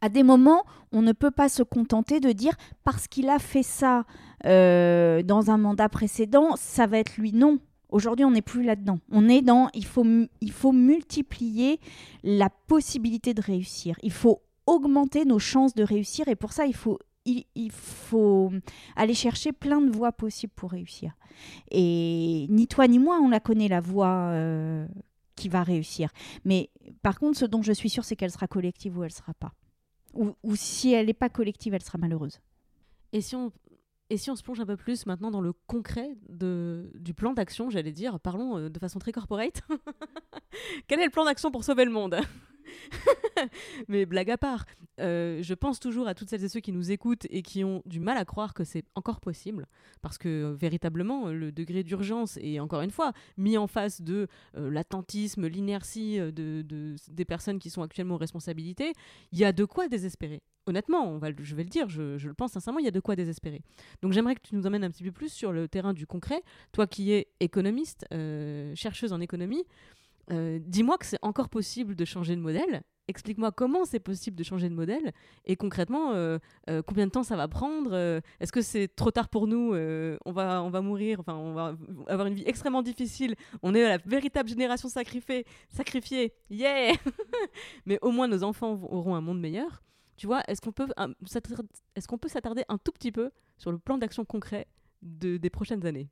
à des moments, on ne peut pas se contenter de dire parce qu'il a fait ça euh, dans un mandat précédent, ça va être lui. Non. Aujourd'hui, on n'est plus là-dedans. On est dans il faut, il faut multiplier la possibilité de réussir. Il faut augmenter nos chances de réussir et pour ça, il faut, il, faut aller chercher plein de voies possibles pour réussir. Et ni toi ni moi, on la connaît, la voie euh, qui va réussir. Mais par contre, ce dont je suis sûre, c'est qu'elle sera collective ou elle sera pas. Ou, ou si elle n'est pas collective, elle sera malheureuse. Et si on, et si on se plonge un peu plus maintenant dans le concret de, du plan d'action, j'allais dire, parlons euh, de façon très corporate. Quel est le plan d'action pour sauver le monde? Mais blague à part, euh, je pense toujours à toutes celles et ceux qui nous écoutent et qui ont du mal à croire que c'est encore possible, parce que euh, véritablement, le degré d'urgence est encore une fois mis en face de euh, l'attentisme, l'inertie euh, de, de- des personnes qui sont actuellement aux responsabilités. Il y a de quoi désespérer. Honnêtement, je vais le dire, je, je le pense sincèrement, il y a de quoi désespérer. Donc j'aimerais que tu nous emmènes un petit peu plus sur le terrain du concret. Toi qui es économiste, euh, chercheuse en économie, euh, dis-moi que c'est encore possible de changer de modèle. Explique-moi comment c'est possible de changer de modèle et concrètement euh, euh, combien de temps ça va prendre. Est-ce que c'est trop tard pour nous On va on va mourir. Enfin, on va avoir une vie extrêmement difficile. On est la véritable génération sacrifiée. Sacrifiée. Yeah. Mais au moins nos enfants auront un monde meilleur. Tu vois Est-ce qu'on peut est-ce qu'on peut s'attarder un tout petit peu sur le plan d'action concret de, des prochaines années?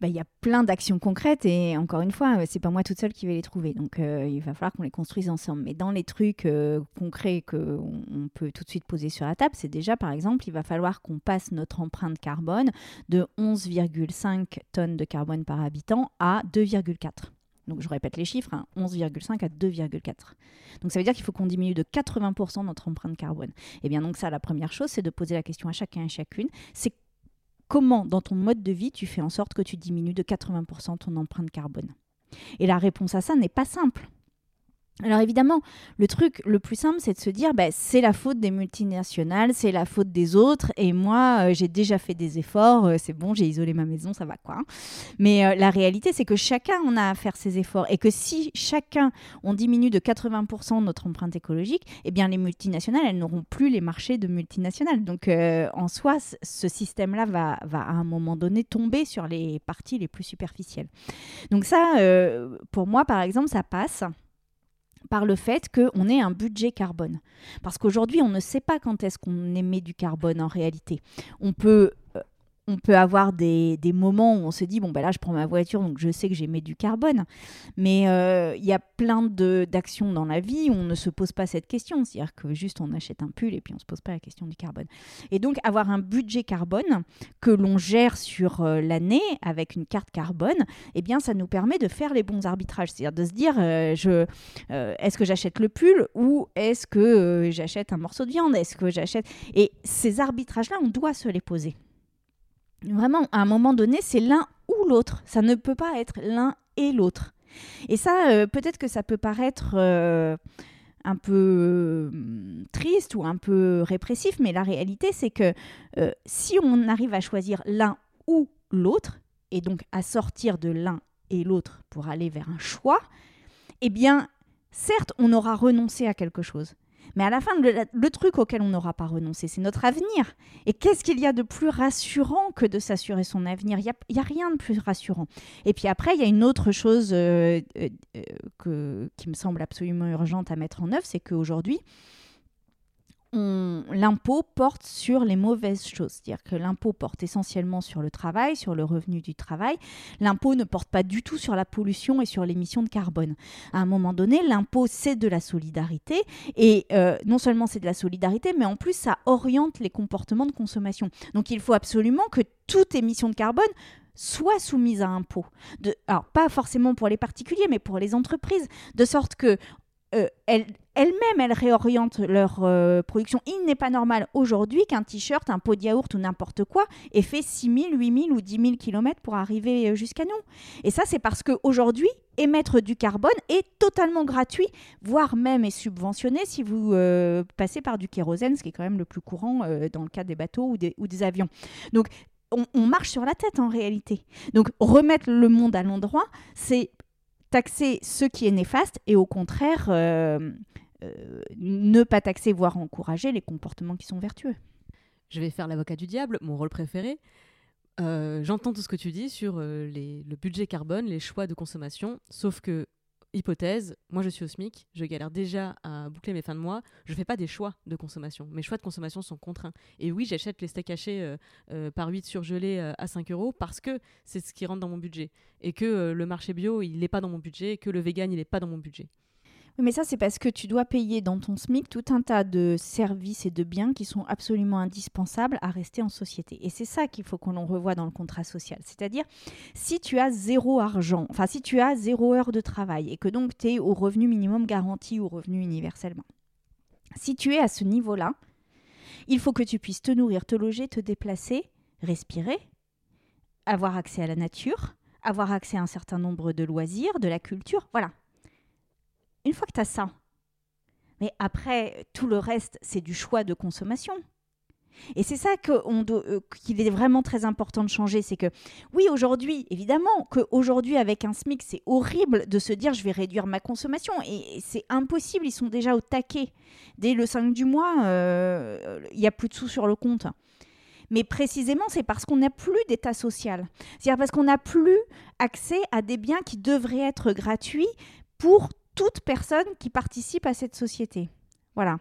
Bah, Il y a plein d'actions concrètes et encore une fois, c'est pas moi toute seule qui vais les trouver. Donc euh, il va falloir qu'on les construise ensemble. Mais dans les trucs euh, concrets qu'on on peut tout de suite poser sur la table, c'est déjà par exemple, il va falloir qu'on passe notre empreinte carbone de 11,5 tonnes de carbone par habitant à 2,4. Donc je répète les chiffres, hein, 11,5 à 2,4. Donc ça veut dire qu'il faut qu'on diminue de 80% notre empreinte carbone. Et bien donc ça, la première chose, c'est de poser la question à chacun et chacune, c'est comment dans ton mode de vie tu fais en sorte que tu diminues de 80% ton empreinte carbone? Et la réponse à ça n'est pas simple. Alors évidemment, le truc le plus simple, c'est de se dire, bah, c'est la faute des multinationales, c'est la faute des autres, et moi, euh, j'ai déjà fait des efforts, euh, c'est bon, j'ai isolé ma maison, ça va quoi. hein. Mais euh, la réalité, c'est que chacun, on a à faire ses efforts, et que si chacun, on diminue de 80% notre empreinte écologique, eh bien les multinationales, elles n'auront plus les marchés de multinationales. Donc en soi, ce système-là va, va à un moment donné tomber sur les parties les plus superficielles. Donc ça, pour moi, par exemple, ça passe par le fait qu'on ait un budget carbone. Parce qu'aujourd'hui, on ne sait pas quand est-ce qu'on émet du carbone en réalité. On peut, euh, on peut avoir des, des moments où on se dit, bon, ben là, je prends ma voiture, donc je sais que j'émets du carbone. Mais euh, il y a plein d'actions dans la vie où on ne se pose pas cette question. C'est-à-dire que juste on achète un pull et puis on ne se pose pas la question du carbone. Et donc, avoir un budget carbone que l'on gère sur euh, l'année avec une carte carbone, eh bien, ça nous permet de faire les bons arbitrages. C'est-à-dire de se dire, euh, est-ce que j'achète le pull ou est-ce que j'achète un morceau de viande? Est-ce que j'achète? Et ces arbitrages-là, on doit se les poser. Vraiment, à un moment donné, c'est l'un ou l'autre. Ça ne peut pas être l'un et l'autre. Et ça, euh, peut-être que ça peut paraître euh, un peu euh, triste ou un peu répressif, mais la réalité, c'est que si on arrive à choisir l'un ou l'autre, et donc à sortir de l'un et l'autre pour aller vers un choix, eh bien, certes, on aura renoncé à quelque chose. Mais à la fin, le, truc auquel on n'aura pas renoncé, c'est notre avenir. Et qu'est-ce qu'il y a de plus rassurant que de s'assurer son avenir? Il n'y a, a, rien de plus rassurant. Et puis après, il y a une autre chose euh, euh, que, qui me semble absolument urgente à mettre en œuvre, c'est qu'aujourd'hui, l'impôt porte sur les mauvaises choses. C'est-à-dire que l'impôt porte essentiellement sur le travail, sur le revenu du travail. L'impôt ne porte pas du tout sur la pollution et sur l'émission de carbone. À un moment donné, l'impôt, c'est de la solidarité. Et euh, non seulement c'est de la solidarité, mais en plus, ça oriente les comportements de consommation. Donc il faut absolument que toute émission de carbone soit soumise à impôt. Alors, pas forcément pour les particuliers, mais pour les entreprises, de sorte que euh, elles, elles-mêmes, elles réorientent leur euh, production. Il n'est pas normal aujourd'hui qu'un t-shirt, un pot de yaourt ou n'importe quoi ait fait 6 000, 8 000 ou 10 000 km pour arriver euh, jusqu'à nous. Et ça, c'est parce qu'aujourd'hui, émettre du carbone est totalement gratuit, voire même est subventionné si vous passez par du kérosène, ce qui est quand même le plus courant dans le cas des bateaux ou des, avions. Donc, on, on, marche sur la tête en réalité. Donc, remettre le monde à l'endroit, c'est taxer ce qui est néfaste et au contraire euh, euh, ne pas taxer, voire encourager les comportements qui sont vertueux. Je vais faire l'avocat du diable, mon rôle préféré. Euh, j'entends tout ce que tu dis sur le budget carbone, les choix de consommation, sauf que hypothèse, moi je suis au SMIC, je galère déjà à boucler mes fins de mois, je fais pas des choix de consommation. Mes choix de consommation sont contraints. Et oui, j'achète les steaks hachés euh, euh, par 8 surgelés euh, à 5 euros parce que c'est ce qui rentre dans mon budget. Et que le marché bio, il n'est pas dans mon budget, et que le vegan, il n'est pas dans mon budget. Mais ça, c'est parce que tu dois payer dans ton SMIC tout un tas de services et de biens qui sont absolument indispensables à rester en société. Et c'est ça qu'il faut qu'on revoie dans le contrat social. C'est-à-dire, si tu as zéro argent, enfin, si tu as zéro heure de travail et que donc tu es au revenu minimum garanti ou revenu universellement, si tu es à ce niveau-là, il faut que tu puisses te nourrir, te loger, te déplacer, respirer, avoir accès à la nature, avoir accès à un certain nombre de loisirs, de la culture. Voilà, une fois que tu as ça, mais après, tout le reste, c'est du choix de consommation. Et c'est ça euh, qu'il est vraiment très important de changer, c'est que oui, aujourd'hui, évidemment, qu'aujourd'hui, avec un SMIC, c'est horrible de se dire je vais réduire ma consommation. Et c'est impossible, ils sont déjà au taquet. Dès le 5 du mois, euh, il y n'y a plus de sous sur le compte. Mais précisément, c'est parce qu'on n'a plus d'état social. C'est-à-dire parce qu'on n'a plus accès à des biens qui devraient être gratuits pour toute personne qui participe à cette société. Voilà.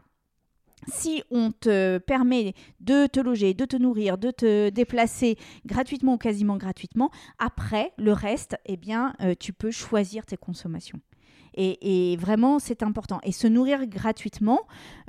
Si on te permet de te loger, de te nourrir, de te déplacer gratuitement ou quasiment gratuitement, après, le reste, eh bien, euh, tu peux choisir tes consommations. Et, vraiment, c'est important. Et se nourrir gratuitement,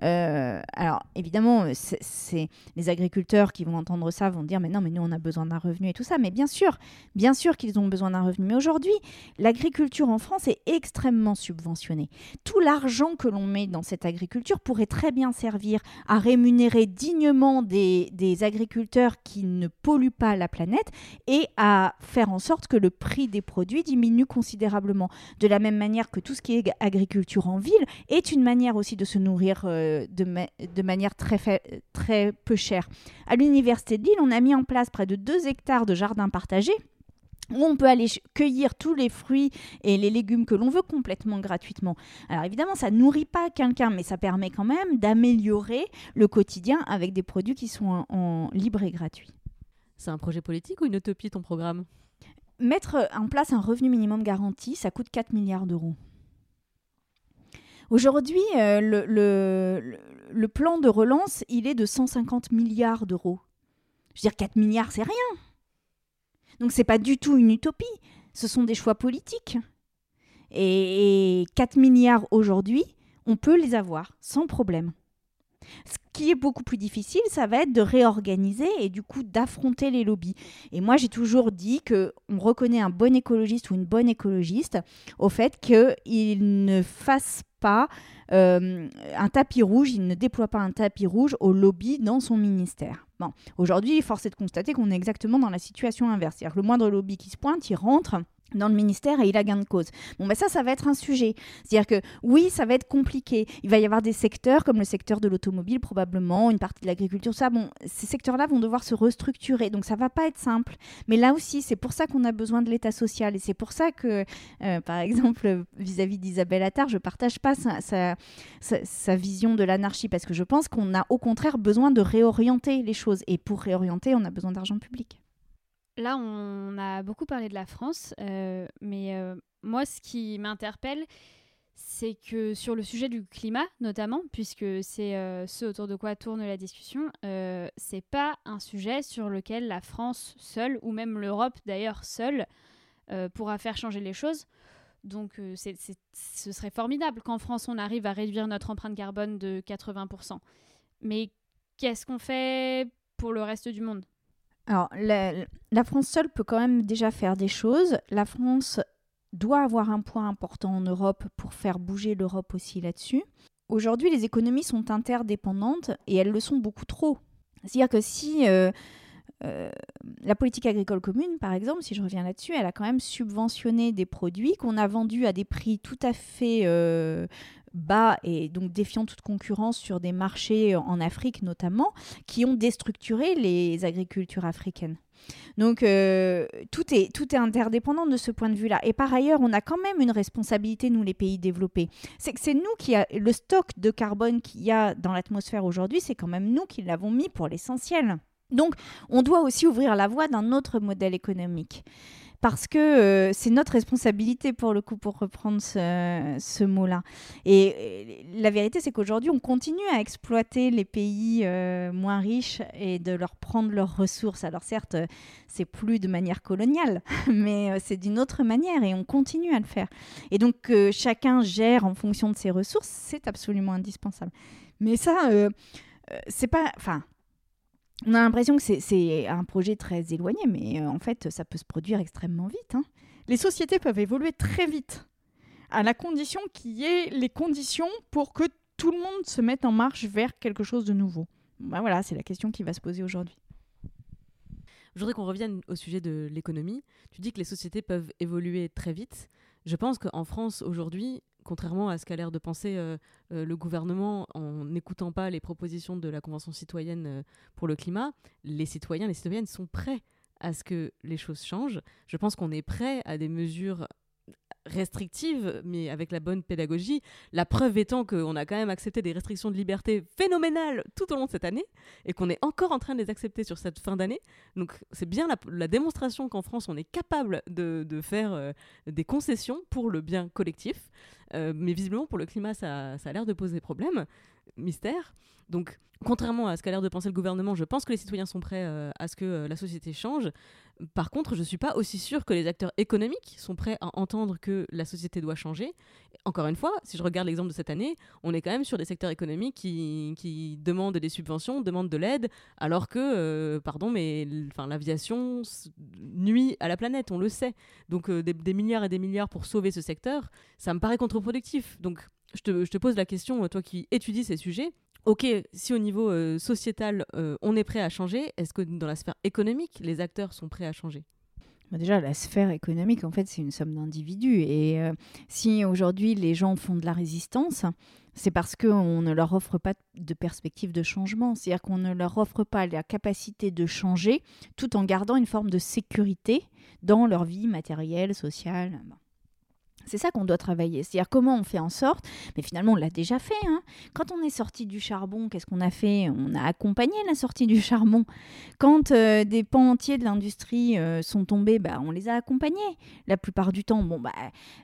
euh, alors évidemment, c'est les agriculteurs qui vont entendre ça vont dire mais non, mais nous on a besoin d'un revenu et tout ça. Mais bien sûr, bien sûr qu'ils ont besoin d'un revenu. Mais aujourd'hui, l'agriculture en France est extrêmement subventionnée. Tout l'argent que l'on met dans cette agriculture pourrait très bien servir à rémunérer dignement des, des agriculteurs qui ne polluent pas la planète et à faire en sorte que le prix des produits diminue considérablement. De la même manière que tout ce qui est agriculture en ville est une manière aussi de se nourrir euh, de, de, manière très, très peu chère. À l'Université de Lille, on a mis en place près de 2 hectares de jardins partagés où on peut aller cueillir tous les fruits et les légumes que l'on veut complètement gratuitement. Alors évidemment, ça nourrit pas quelqu'un, mais ça permet quand même d'améliorer le quotidien avec des produits qui sont en, en libre et gratuit. C'est un projet politique ou une utopie ton programme? Mettre en place un revenu minimum garanti, ça coûte 4 milliards d'euros. Aujourd'hui, euh, le, plan de relance, il est de 150 milliards d'euros. Je veux dire, 4 milliards, c'est rien. Donc, ce n'est pas du tout une utopie. Ce sont des choix politiques. Et, et 4 milliards aujourd'hui, on peut les avoir sans problème. Ce qui est beaucoup plus difficile, ça va être de réorganiser et du coup d'affronter les lobbies. Et moi, j'ai toujours dit que on reconnaît un bon écologiste ou une bonne écologiste au fait qu'il ne fasse pas euh, un tapis rouge, il ne déploie pas un tapis rouge au lobby dans son ministère. Bon, aujourd'hui, force est de constater qu'on est exactement dans la situation inverse. C'est-à-dire que le moindre lobby qui se pointe, il rentre dans le ministère et il a gain de cause. Bon, ben ça, ça va être un sujet. C'est-à-dire que oui, ça va être compliqué. Il va y avoir des secteurs comme le secteur de l'automobile, probablement, une partie de l'agriculture, ça. Bon, ces secteurs-là vont devoir se restructurer. Donc ça va pas être simple. Mais là aussi, c'est pour ça qu'on a besoin de l'État social. Et c'est pour ça que, euh, par exemple, vis-à-vis d'Isabelle Attard, je partage pas sa vision de l'anarchie parce que je pense qu'on a au contraire besoin de réorienter les choses. Et pour réorienter, on a besoin d'argent public. Là, on a beaucoup parlé de la France, euh, mais euh, moi, ce qui m'interpelle, c'est que sur le sujet du climat, notamment, puisque c'est euh, ce autour de quoi tourne la discussion, c'est pas un sujet sur lequel la France seule, ou même l'Europe d'ailleurs seule, pourra faire changer les choses. Donc, ce serait formidable qu'en France, on arrive à réduire notre empreinte carbone de 80%. Mais qu'est-ce qu'on fait pour le reste du monde? Alors, la, France seule peut quand même déjà faire des choses. La France doit avoir un point important en Europe pour faire bouger l'Europe aussi là-dessus. Aujourd'hui, les économies sont interdépendantes et elles le sont beaucoup trop. C'est-à-dire que si euh, euh, la politique agricole commune, par exemple, si je reviens là-dessus, elle a quand même subventionné des produits qu'on a vendus à des prix tout à fait euh, bas et donc défiant toute concurrence sur des marchés en Afrique notamment, qui ont déstructuré les agricultures africaines. Donc euh, tout, est, tout est interdépendant de ce point de vue-là. Et par ailleurs, on a quand même une responsabilité, nous les pays développés. C'est que c'est nous qui a le stock de carbone qu'il y a dans l'atmosphère aujourd'hui, c'est quand même nous qui l'avons mis pour l'essentiel. Donc on doit aussi ouvrir la voie d'un autre modèle économique parce que euh, c'est notre responsabilité pour le coup, pour reprendre ce, mot-là. Et, la vérité, c'est qu'aujourd'hui, on continue à exploiter les pays euh, moins riches et de leur prendre leurs ressources. Alors certes, c'est plus de manière coloniale, mais euh, c'est d'une autre manière et on continue à le faire. Et donc, que chacun gère en fonction de ses ressources, c'est absolument indispensable. Mais ça, c'est pas... Enfin, on a l'impression que c'est un projet très éloigné, mais euh, en fait, ça peut se produire extrêmement vite. Hein. Les sociétés peuvent évoluer très vite, à la condition qu'il y ait les conditions pour que tout le monde se mette en marche vers quelque chose de nouveau. Ben voilà, c'est la question qui va se poser aujourd'hui. Je voudrais qu'on revienne au sujet de l'économie. Tu dis que les sociétés peuvent évoluer très vite. Je pense qu'en France, aujourd'hui, contrairement à ce qu'a l'air de penser euh, euh, le gouvernement en n'écoutant pas les propositions de la Convention citoyenne euh, pour le climat, les citoyens, les citoyennes sont prêts à ce que les choses changent. Je pense qu'on est prêt à des mesures restrictives, mais avec la bonne pédagogie. La preuve étant qu'on a quand même accepté des restrictions de liberté phénoménales tout au long de cette année et qu'on est encore en train de les accepter sur cette fin d'année. Donc c'est bien la, démonstration qu'en France, on est capable de, faire des concessions pour le bien collectif. Euh, mais visiblement, pour le climat, ça, ça a l'air de poser problème. Mystère. Donc, contrairement à ce qu'a l'air de penser le gouvernement, je pense que les citoyens sont prêts euh, à ce que euh, la société change. Par contre, je ne suis pas aussi sûre que les acteurs économiques sont prêts à entendre que la société doit changer. Encore une fois, si je regarde l'exemple de cette année, on est quand même sur des secteurs économiques qui, demandent des subventions, demandent de l'aide, alors que, pardon, mais l'aviation nuit à la planète, on le sait. Donc des, des milliards et des milliards pour sauver ce secteur, ça me paraît contre-productif. Donc je te, pose la question, toi qui étudies ces sujets, ok, si au niveau euh, sociétal, euh, on est prêt à changer, est-ce que dans la sphère économique, les acteurs sont prêts à changer? Bah, Déjà, la sphère économique, en fait, c'est une somme d'individus. Et euh, si aujourd'hui les gens font de la résistance, c'est parce qu'on ne leur offre pas de perspective de changement. C'est-à-dire qu'on ne leur offre pas la capacité de changer tout en gardant une forme de sécurité dans leur vie matérielle, sociale. C'est ça qu'on doit travailler. C'est-à-dire comment on fait en sorte, mais finalement on l'a déjà fait. Hein. Quand on est sorti du charbon, qu'est-ce qu'on a fait? On a accompagné la sortie du charbon. Quand euh, des pans entiers de l'industrie euh, sont tombés, bah, on les a accompagnés. La plupart du temps, bon bah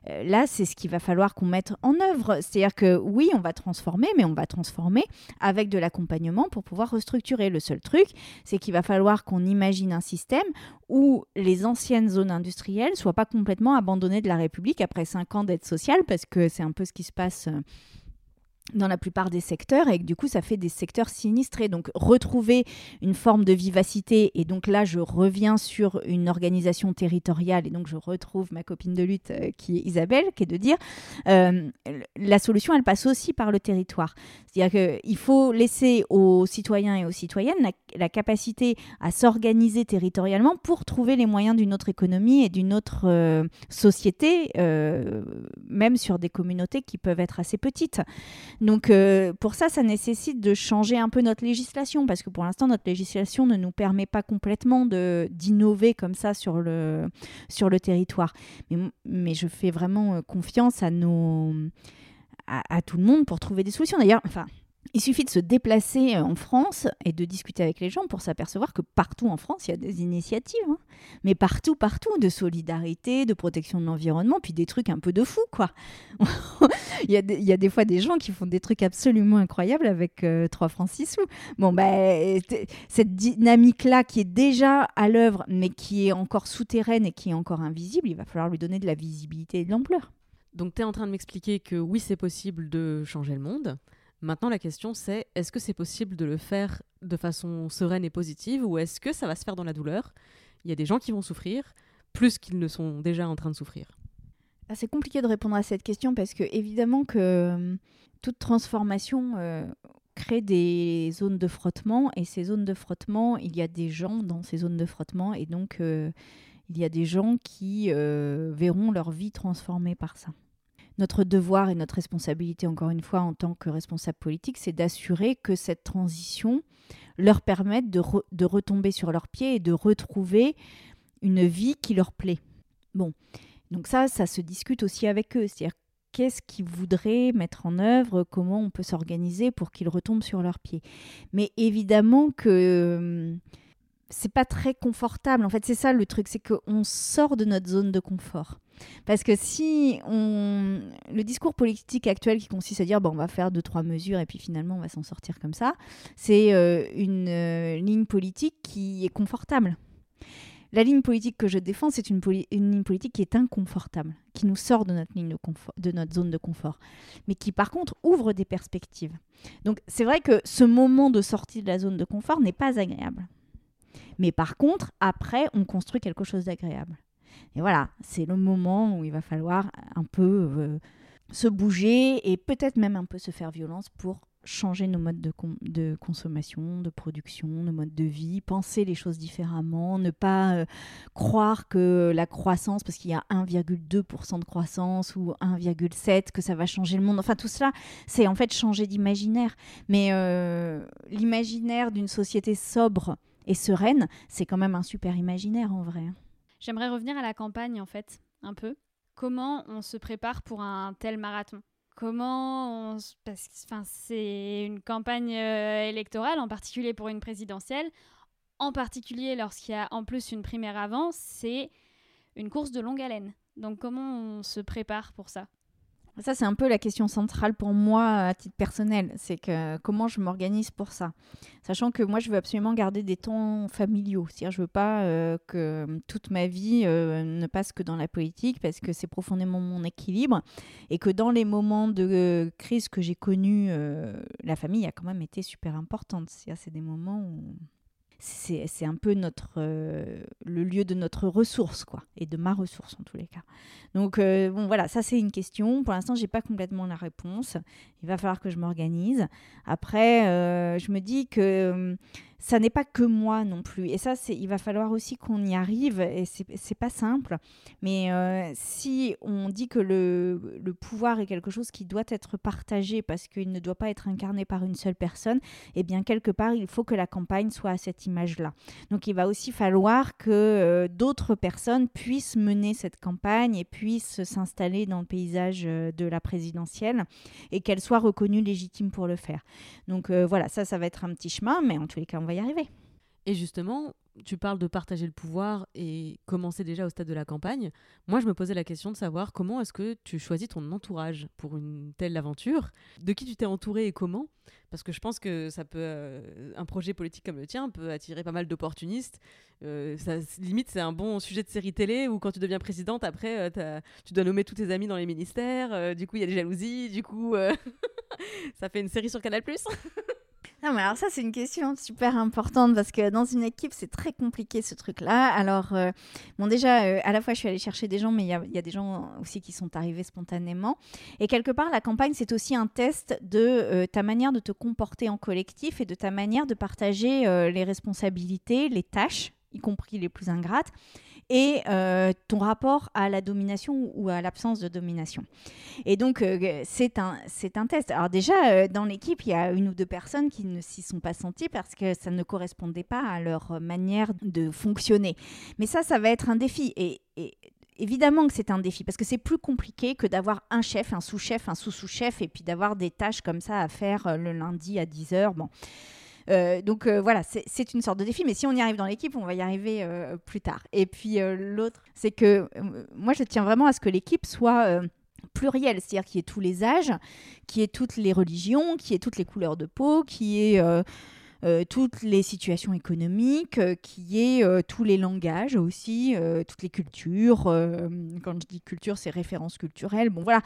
euh, là c'est ce qu'il va falloir qu'on mette en œuvre. C'est-à-dire que oui, on va transformer, mais on va transformer avec de l'accompagnement pour pouvoir restructurer. Le seul truc, c'est qu'il va falloir qu'on imagine un système où les anciennes zones industrielles soient pas complètement abandonnées de la République après cinq ans d'aide sociale, parce que c'est un peu ce qui se passe euh, dans la plupart des secteurs et que du coup ça fait des secteurs sinistrés. Donc retrouver une forme de vivacité et donc là je reviens sur une organisation territoriale et donc je retrouve ma copine de lutte euh, qui est Isabelle qui est de dire euh, la solution elle passe aussi par le territoire. C'est-à-dire qu'il faut laisser aux citoyens et aux citoyennes la, capacité à s'organiser territorialement pour trouver les moyens d'une autre économie et d'une autre euh, société, même sur des communautés qui peuvent être assez petites. Donc euh, pour ça, ça nécessite de changer un peu notre législation, parce que pour l'instant, notre législation ne nous permet pas complètement d'innover comme ça sur le, sur le territoire. Mais, je fais vraiment euh, confiance à, nos, à tout le monde pour trouver des solutions. D'ailleurs, enfin, il suffit de se déplacer euh, en France et de discuter avec les gens pour s'apercevoir que partout en France, il y a des initiatives. Hein. Mais partout, partout, de solidarité, de protection de l'environnement, puis des trucs un peu de fou, quoi. il, y a des fois des gens qui font des trucs absolument incroyables avec 3 euh, francs 6 sous. Bon, ben, cette dynamique-là qui est déjà à l'œuvre, mais qui est encore souterraine et qui est encore invisible, il va falloir lui donner de la visibilité et de l'ampleur. Donc, tu es en train de m'expliquer que oui, c'est possible de changer le monde. Maintenant, la question c'est est-ce que c'est possible de le faire de façon sereine et positive ou est-ce que ça va se faire dans la douleur? Il y a des gens qui vont souffrir plus qu'ils ne sont déjà en train de souffrir. Ah, c'est compliqué de répondre à cette question parce que évidemment que euh, toute transformation euh, crée des zones de frottement et ces zones de frottement, il y a des gens dans ces zones de frottement et donc euh, il y a des gens qui verront leur vie transformée par ça notre devoir et notre responsabilité, encore une fois, en tant que responsable politique, c'est d'assurer que cette transition leur permette de, retomber sur leurs pieds et de retrouver une vie qui leur plaît. Bon, donc ça, ça se discute aussi avec eux. C'est-à-dire, qu'est-ce qu'ils voudraient mettre en œuvre, comment on peut s'organiser pour qu'ils retombent sur leurs pieds? Mais évidemment que hum, c'est pas très confortable. En fait, c'est ça le truc, c'est qu'on sort de notre zone de confort. Parce que si on. Le discours politique actuel qui consiste à dire bon, on va faire deux, trois mesures et puis finalement on va s'en sortir comme ça, c'est euh, une euh, ligne politique qui est confortable. La ligne politique que je défends, c'est une, ligne politique qui est inconfortable, qui nous sort de notre zone de confort, mais qui par contre ouvre des perspectives. Donc c'est vrai que ce moment de sortie de la zone de confort n'est pas agréable. Mais par contre, après, on construit quelque chose d'agréable. Et voilà, c'est le moment où il va falloir un peu euh, se bouger et peut-être même un peu se faire violence pour changer nos modes de, consommation, de production, nos modes de vie, penser les choses différemment, ne pas euh, croire que la croissance, parce qu'il y a 1,2% de croissance ou 1,7%, que ça va changer le monde. Enfin, tout cela, c'est en fait changer d'imaginaire. Mais euh, l'imaginaire d'une société sobre et sereine, c'est quand même un super imaginaire en vrai. Hein. J'aimerais revenir à la campagne en fait, un peu. Comment on se prépare pour un tel marathon? Comment on... Parce que c'est une campagne euh, électorale, en particulier pour une présidentielle, en particulier lorsqu'il y a en plus une primaire avant, c'est une course de longue haleine. Donc comment on se prépare pour ça? Ça, c'est un peu la question centrale pour moi à titre personnel. C'est que comment je m'organise pour ça. Sachant que moi, je veux absolument garder des temps familiaux. C'est-à-dire, je veux pas euh, que toute ma vie euh, ne passe que dans la politique parce que c'est profondément mon équilibre. Et que dans les moments de euh, crise que j'ai connus, la famille a quand même été super importante. C'est des moments où c'est un peu notre, euh, le lieu de notre ressource, quoi, et de ma ressource en tous les cas. Donc, euh, bon, voilà, ça c'est une question. Pour l'instant, j'ai pas complètement la réponse. Il va falloir que je m'organise. Après, euh, je me dis que ça n'est pas que moi non plus. Et ça, il va falloir aussi qu'on y arrive. Et c'est, c'est pas simple. Mais euh, si on dit que le, pouvoir est quelque chose qui doit être partagé parce qu'il ne doit pas être incarné par une seule personne, eh bien, quelque part, il faut que la campagne soit à cette image-là. Donc, il va aussi falloir que euh, d'autres personnes puissent mener cette campagne et puissent s'installer dans le paysage euh, de la présidentielle et qu'elles soient reconnues légitimes pour le faire. Donc, voilà, ça, ça va être un petit chemin. Mais en tous les cas, on va y arriver. Et justement, tu parles de partager le pouvoir et commencer déjà au stade de la campagne. Moi, je me posais la question de savoir comment est-ce que tu choisis ton entourage pour une telle aventure, de qui tu t'es entouré et comment, parce que je pense que ça peut, euh, un projet politique comme le tien peut attirer pas mal d'opportunistes. Euh, limite, c'est un bon sujet de série télé où quand tu deviens présidente, après, euh, tu dois nommer tous tes amis dans les ministères. du coup, il y a des jalousies. Du coup, ça fait une série sur Canal+. Non, mais alors ça, c'est une question super importante parce que dans une équipe, c'est très compliqué ce truc-là. Alors, euh, bon, déjà, euh, à la fois, je suis allée chercher des gens, mais il y, a des gens aussi qui sont arrivés spontanément. Et quelque part, la campagne, c'est aussi un test de euh, ta manière de te comporter en collectif et de ta manière de partager les responsabilités, les tâches, y compris les plus ingrates et euh, ton rapport à la domination ou à l'absence de domination. Et donc, euh, c'est un, un test. Alors déjà, euh, dans l'équipe, il y a une ou deux personnes qui ne s'y sont pas senties parce que ça ne correspondait pas à leur manière de fonctionner. Mais ça, ça va être un défi. Et, évidemment que c'est un défi parce que c'est plus compliqué que d'avoir un chef, un sous-chef, un sous-sous-chef et puis d'avoir des tâches comme ça à faire le lundi à 10h. Bon. Euh, donc euh, voilà, c'est une sorte de défi, mais si on y arrive dans l'équipe, on va y arriver euh, plus tard. Et puis l'autre, c'est que moi, je tiens vraiment à ce que l'équipe soit plurielle, c'est-à-dire qu'il y ait tous les âges, qu'il y ait toutes les religions, qu'il y ait toutes les couleurs de peau, qu'il y ait toutes les situations économiques, qu'il y ait tous les langages aussi, toutes les cultures. quand je dis culture, c'est référence culturelle. Bon, voilà.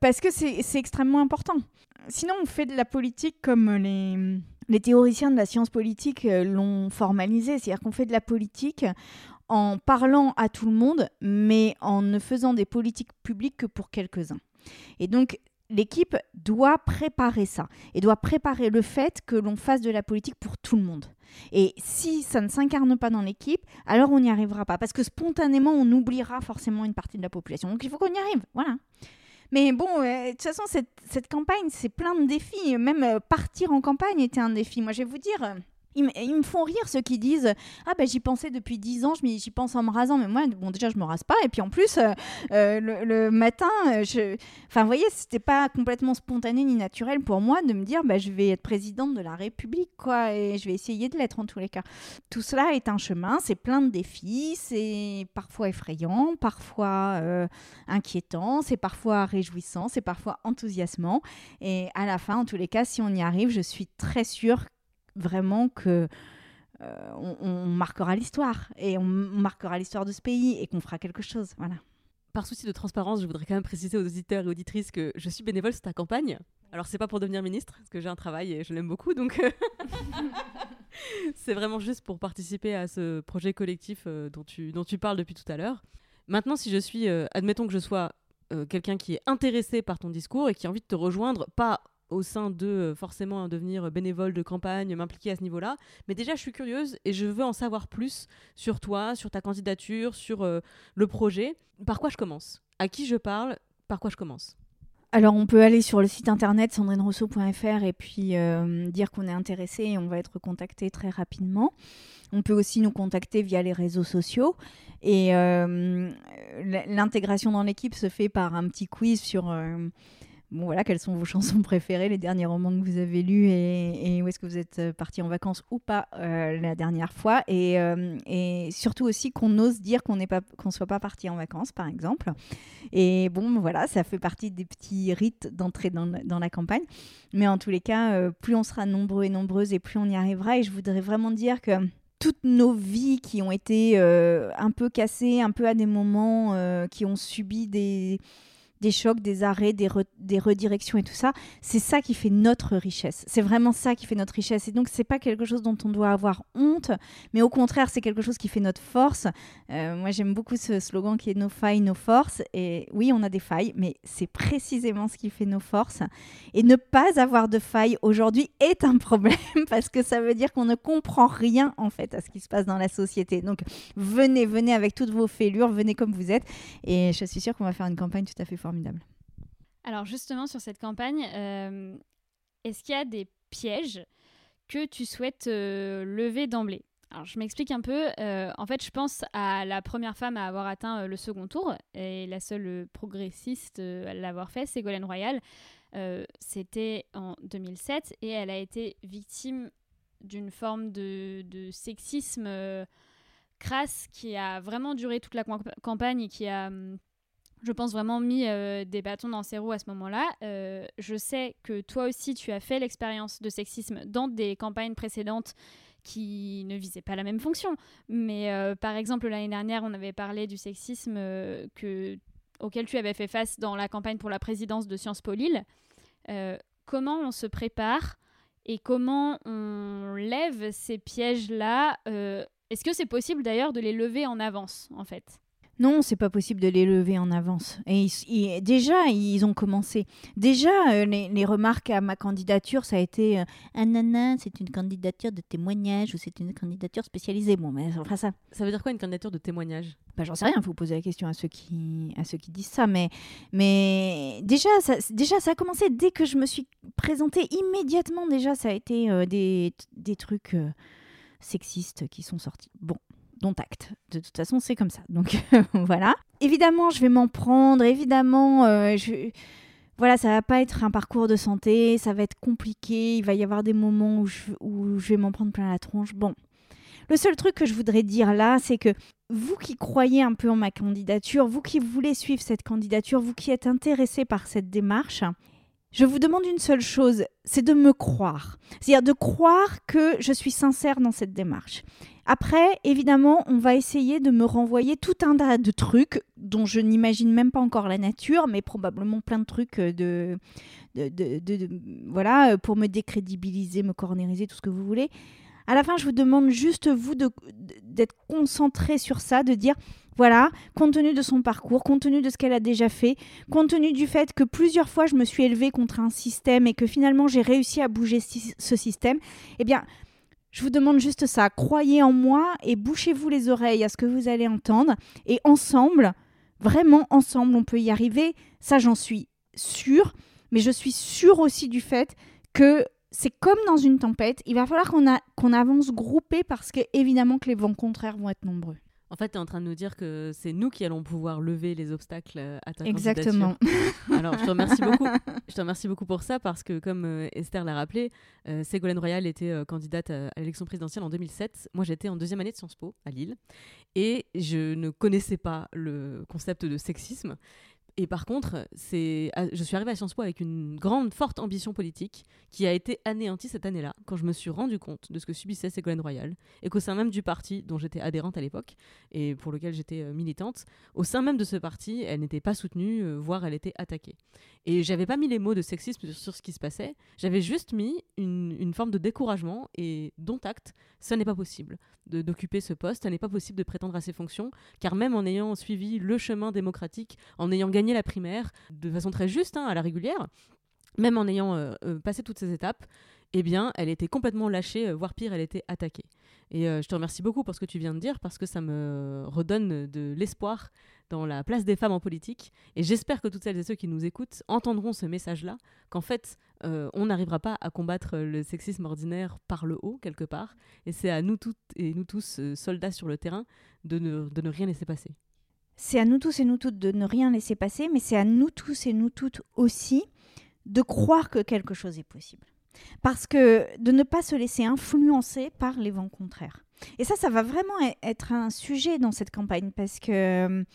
parce que c'est extrêmement important. Sinon, on fait de la politique comme les les théoriciens de la science politique euh, l'ont formalisé, c'est-à-dire qu'on fait de la politique en parlant à tout le monde, mais en ne faisant des politiques publiques que pour quelques-uns. Et donc, l'équipe doit préparer ça, et doit préparer le fait que l'on fasse de la politique pour tout le monde. Et si ça ne s'incarne pas dans l'équipe, alors on n'y arrivera pas, parce que spontanément, on oubliera forcément une partie de la population. Donc il faut qu'on y arrive, voilà. Mais bon, euh, de toute façon, cette, campagne, c'est plein de défis. Même euh, partir en campagne était un défi. Moi, je vais vous dire, ils, me font rire ceux qui disent Ah, ben j'y pensais depuis 10 ans, j'y pense en me rasant. Mais moi, bon, déjà, je me rase pas. Et puis en plus, euh, euh, le, matin, euh, enfin, vous voyez, c'était pas complètement spontané ni naturel pour moi de me dire bah, Je vais être présidente de la République, quoi. Et je vais essayer de l'être en tous les cas. Tout cela est un chemin, c'est plein de défis, c'est parfois effrayant, parfois inquiétant, c'est parfois réjouissant, c'est parfois enthousiasmant. Et à la fin, en tous les cas, si on y arrive, je suis très sûre vraiment que euh, on, marquera l'histoire et on marquera l'histoire de ce pays et qu'on fera quelque chose. Voilà. Par souci de transparence, je voudrais quand même préciser aux auditeurs et auditrices que je suis bénévole sur ta campagne. Alors c'est pas pour devenir ministre, parce que j'ai un travail et je l'aime beaucoup, donc euh, c'est vraiment juste pour participer à ce projet collectif euh, dont, tu, dont tu parles depuis tout à l'heure. Maintenant, si je suis, admettons que je sois quelqu'un qui est intéressé par ton discours et qui a envie de te rejoindre, pas au sein de euh, forcément devenir bénévole de campagne, m'impliquer à ce niveau-là. Mais déjà, je suis curieuse et je veux en savoir plus sur toi, sur ta candidature, sur euh, le projet. Par quoi je commence? À qui je parle? Par quoi je commence? Alors, on peut aller sur le site internet sandrinerousseau.fr et puis euh, dire qu'on est intéressé et on va être contacté très rapidement. On peut aussi nous contacter via les réseaux sociaux. Et l'intégration dans l'équipe se fait par un petit quiz sur bon voilà, quelles sont vos chansons préférées, les derniers romans que vous avez lus et, où est-ce que vous êtes euh, parti en vacances ou pas euh, la dernière fois euh, et, surtout aussi qu'on ose dire qu'on n'est pas soit pas parti en vacances par exemple. Et bon voilà ça fait partie des petits rites d'entrée dans, la campagne. Mais en tous les cas plus on sera nombreux et nombreuses et plus on y arrivera et je voudrais vraiment dire que toutes nos vies qui ont été un peu cassées, un peu à des moments, qui ont subi des, des chocs, des arrêts, des, redirections et tout ça. C'est ça qui fait notre richesse. C'est vraiment ça qui fait notre richesse. Et donc, c'est pas quelque chose dont on doit avoir honte, mais au contraire, c'est quelque chose qui fait notre force. Euh, moi, j'aime beaucoup ce slogan qui est nos failles, nos forces. Et oui, on a des failles, mais c'est précisément ce qui fait nos forces. Et ne pas avoir de failles aujourd'hui est un problème parce que ça veut dire qu'on ne comprend rien en fait à ce qui se passe dans la société. Donc, venez, venez avec toutes vos fêlures, venez comme vous êtes. Et je suis sûre qu'on va faire une campagne tout à fait forte alors justement sur cette campagne, euh, est-ce qu'il y a des pièges que tu souhaites euh, lever d'emblée? Alors, je m'explique un peu. Euh, en fait, je pense à la première femme à avoir atteint le second tour et la seule progressiste à l'avoir fait, c'est Golène Royal. C'était en 2007 et elle a été victime d'une forme de, de sexisme crasse qui a vraiment duré toute la camp- campagne et qui a, hum, je pense, vraiment mis euh, des bâtons dans ses roues à ce moment-là. Euh, je sais que toi aussi, tu as fait l'expérience de sexisme dans des campagnes précédentes qui ne visaient pas la même fonction. Mais euh, par exemple, l'année dernière, on avait parlé du sexisme que, auquel tu avais fait face dans la campagne pour la présidence de Sciences Po Lille. Comment on se prépare et comment on lève ces pièges-là Est-ce que c'est possible d'ailleurs de les lever en avance, en fait? Non, c'est pas possible de les lever en avance. Et déjà, ils ont commencé. Déjà, euh, les, les remarques à ma candidature, ça a été euh, ah nana, c'est une candidature de témoignage ou c'est une candidature spécialisée. Bon, mais enfin ça. Ça veut dire quoi une candidature de témoignage? Bah, j'en sais rien, il faut poser la question à ceux qui, à ceux qui disent ça. Mais, mais déjà, ça, déjà, ça a commencé dès que je me suis présentée. Immédiatement, déjà, ça a été euh, des, des trucs euh, sexistes qui sont sortis. Bon, dont acte. De toute façon, c'est comme ça. Donc, voilà. Évidemment, je vais m'en prendre. Évidemment, euh, je... Voilà, ça va pas être un parcours de santé, ça va être compliqué, il va y avoir des moments où je, je vais m'en prendre plein la tronche. Bon, le seul truc que je voudrais dire là, c'est que vous qui croyez un peu en ma candidature, vous qui voulez suivre cette candidature, vous qui êtes intéressé par cette démarche, je vous demande une seule chose, c'est de me croire. C'est-à-dire de croire que je suis sincère dans cette démarche. Après, évidemment, on va essayer de me renvoyer tout un tas de trucs dont je n'imagine même pas encore la nature, mais probablement plein de trucs euh, de, de, de- voilà, euh, pour me décrédibiliser, me cornériser, tout ce que vous voulez. À la fin, je vous demande juste, vous, d'être concentré sur ça, de dire, voilà, compte tenu de son parcours, compte tenu de ce qu'elle a déjà fait, compte tenu du fait que plusieurs fois je me suis élevée contre un système et que finalement j'ai réussi à bouger ce système, eh bien, je vous demande juste ça. Croyez en moi et bouchez-vous les oreilles à ce que vous allez entendre. Et ensemble, vraiment ensemble, on peut y arriver. Ça, j'en suis sûre. Mais je suis sûre aussi du fait que c'est comme dans une tempête. Il va falloir qu'on avance groupé parce que, évidemment, que les vents contraires vont être nombreux. En fait, tu es en train de nous dire que c'est nous qui allons pouvoir lever les obstacles euh, à ta Exactement. candidature. Alors, je te remercie beaucoup. Je te remercie beaucoup pour ça parce que, comme euh, Esther l'a rappelé, euh, Ségolène Royal était euh, candidate à, à l'élection présidentielle en 2007. Moi, j'étais en deuxième année de Sciences Po à Lille et je ne connaissais pas le concept de sexisme. Et par contre, c'est, ah, je suis arrivée à Sciences Po avec une grande, forte ambition politique qui a été anéantie cette année-là, quand je me suis rendu compte de ce que subissait Ségolène Royal, et qu'au sein même du parti dont j'étais adhérente à l'époque, et pour lequel j'étais euh, militante, au sein même de ce parti, elle n'était pas soutenue, euh, voire elle était attaquée. Et j'avais pas mis les mots de sexisme sur, ce qui se passait, j'avais juste mis une, une forme de découragement et dont acte, ce n'est pas possible d'occuper ce poste, ce n'est pas possible de prétendre à ces fonctions, car même en ayant suivi le chemin démocratique, en ayant gagné la primaire de façon très juste, hein, à la régulière, même en ayant euh, euh, passé toutes ces étapes, eh bien, elle était complètement lâchée, euh, voire pire, elle était attaquée. Et je te remercie beaucoup pour ce que tu viens de dire, parce que ça me redonne de l'espoir dans la place des femmes en politique. Et j'espère que toutes celles et ceux qui nous écoutent entendront ce message-là, qu'en fait, on n'arrivera pas à combattre le sexisme ordinaire par le haut, quelque part. Et c'est à nous toutes et nous tous, soldats sur le terrain, de ne, de ne rien laisser passer. C'est à nous tous et nous toutes de ne rien laisser passer, mais c'est à nous tous et nous toutes aussi de croire que quelque chose est possible. Parce que de ne pas se laisser influencer par les vents contraires. Et ça, ça va vraiment e- être un sujet dans cette campagne, parce que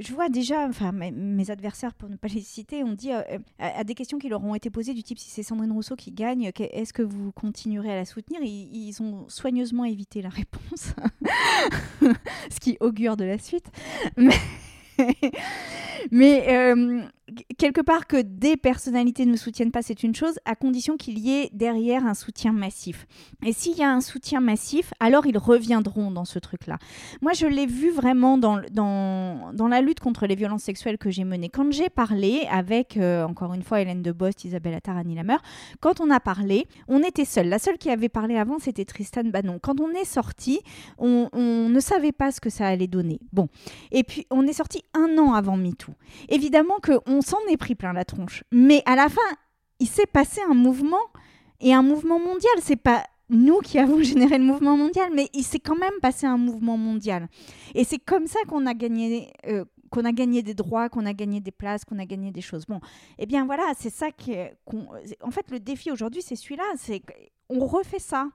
je vois déjà, enfin mes, adversaires, pour ne pas les citer, ont dit euh, à, à des questions qui leur ont été posées du type si c'est Sandrine Rousseau qui gagne, est-ce que vous continuerez à la soutenir? Ils, ont soigneusement évité la réponse, ce qui augure de la suite. Mais, euh, quelque part que des personnalités ne soutiennent pas, c'est une chose, à condition qu'il y ait derrière un soutien massif. Et s'il y a un soutien massif, alors ils reviendront dans ce truc-là. Moi, je l'ai vu vraiment dans, dans, dans la lutte contre les violences sexuelles que j'ai menée. Quand j'ai parlé avec, euh, encore une fois, Hélène de Bost, Isabelle Attard, Annie Lameur, quand on a parlé, on était seuls. La seule qui avait parlé avant, c'était Tristan Bannon. Quand on est sorti, on, on ne savait pas ce que ça allait donner. Bon. Et puis, on est sorti un an avant MeToo. Évidemment qu'on s'en est pris plein la tronche. Mais à la fin, il s'est passé un mouvement et un mouvement mondial. C'est pas nous qui avons généré le mouvement mondial, mais il s'est quand même passé un mouvement mondial. Et c'est comme ça qu'on a gagné. euh, qu'on a gagné des droits, qu'on a gagné des places, qu'on a gagné des choses. Bon, eh bien voilà, c'est ça qu'on... En fait, le défi aujourd'hui, c'est celui-là, c'est qu'on refait ça.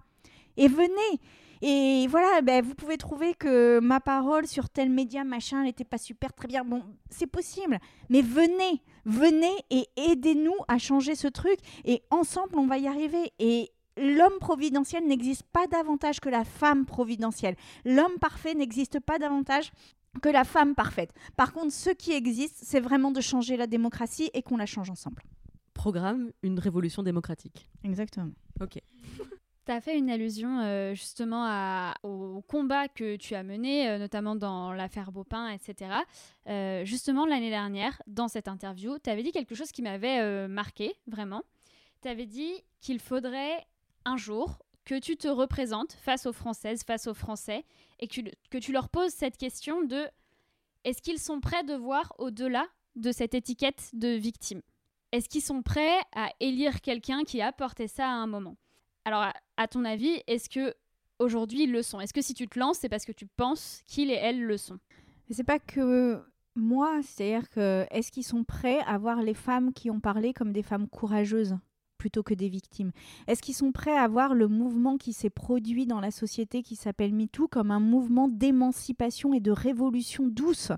Et venez et voilà, ben, vous pouvez trouver que ma parole sur tel média, machin, n'était pas super, très bien. Bon, c'est possible. Mais venez, venez et aidez-nous à changer ce truc. Et ensemble, on va y arriver. Et l'homme providentiel n'existe pas davantage que la femme providentielle. L'homme parfait n'existe pas davantage que la femme parfaite. Par contre, ce qui existe, c'est vraiment de changer la démocratie et qu'on la change ensemble. Programme une révolution démocratique. Exactement. Ok. Tu as fait une allusion euh, justement au combat que tu as mené, euh, notamment dans l'affaire Beaupin, etc. Euh, justement, l'année dernière, dans cette interview, tu avais dit quelque chose qui m'avait marqué, vraiment. Tu avais dit qu'il faudrait un jour que tu te représentes face aux Françaises, face aux Français, et que, que tu leur poses cette question de est-ce qu'ils sont prêts de voir au-delà de cette étiquette de victime? Est-ce qu'ils sont prêts à élire quelqu'un qui a porté ça à un moment? Alors, à, ton avis, est-ce que aujourd'hui ils le sont? Est-ce que si tu te lances, c'est parce que tu penses qu'ils et elles le sont? C'est pas que moi, c'est-à-dire que est-ce qu'ils sont prêts à voir les femmes qui ont parlé comme des femmes courageuses plutôt que des victimes? Est-ce qu'ils sont prêts à voir le mouvement qui s'est produit dans la société qui s'appelle MeToo comme un mouvement d'émancipation et de révolution douce?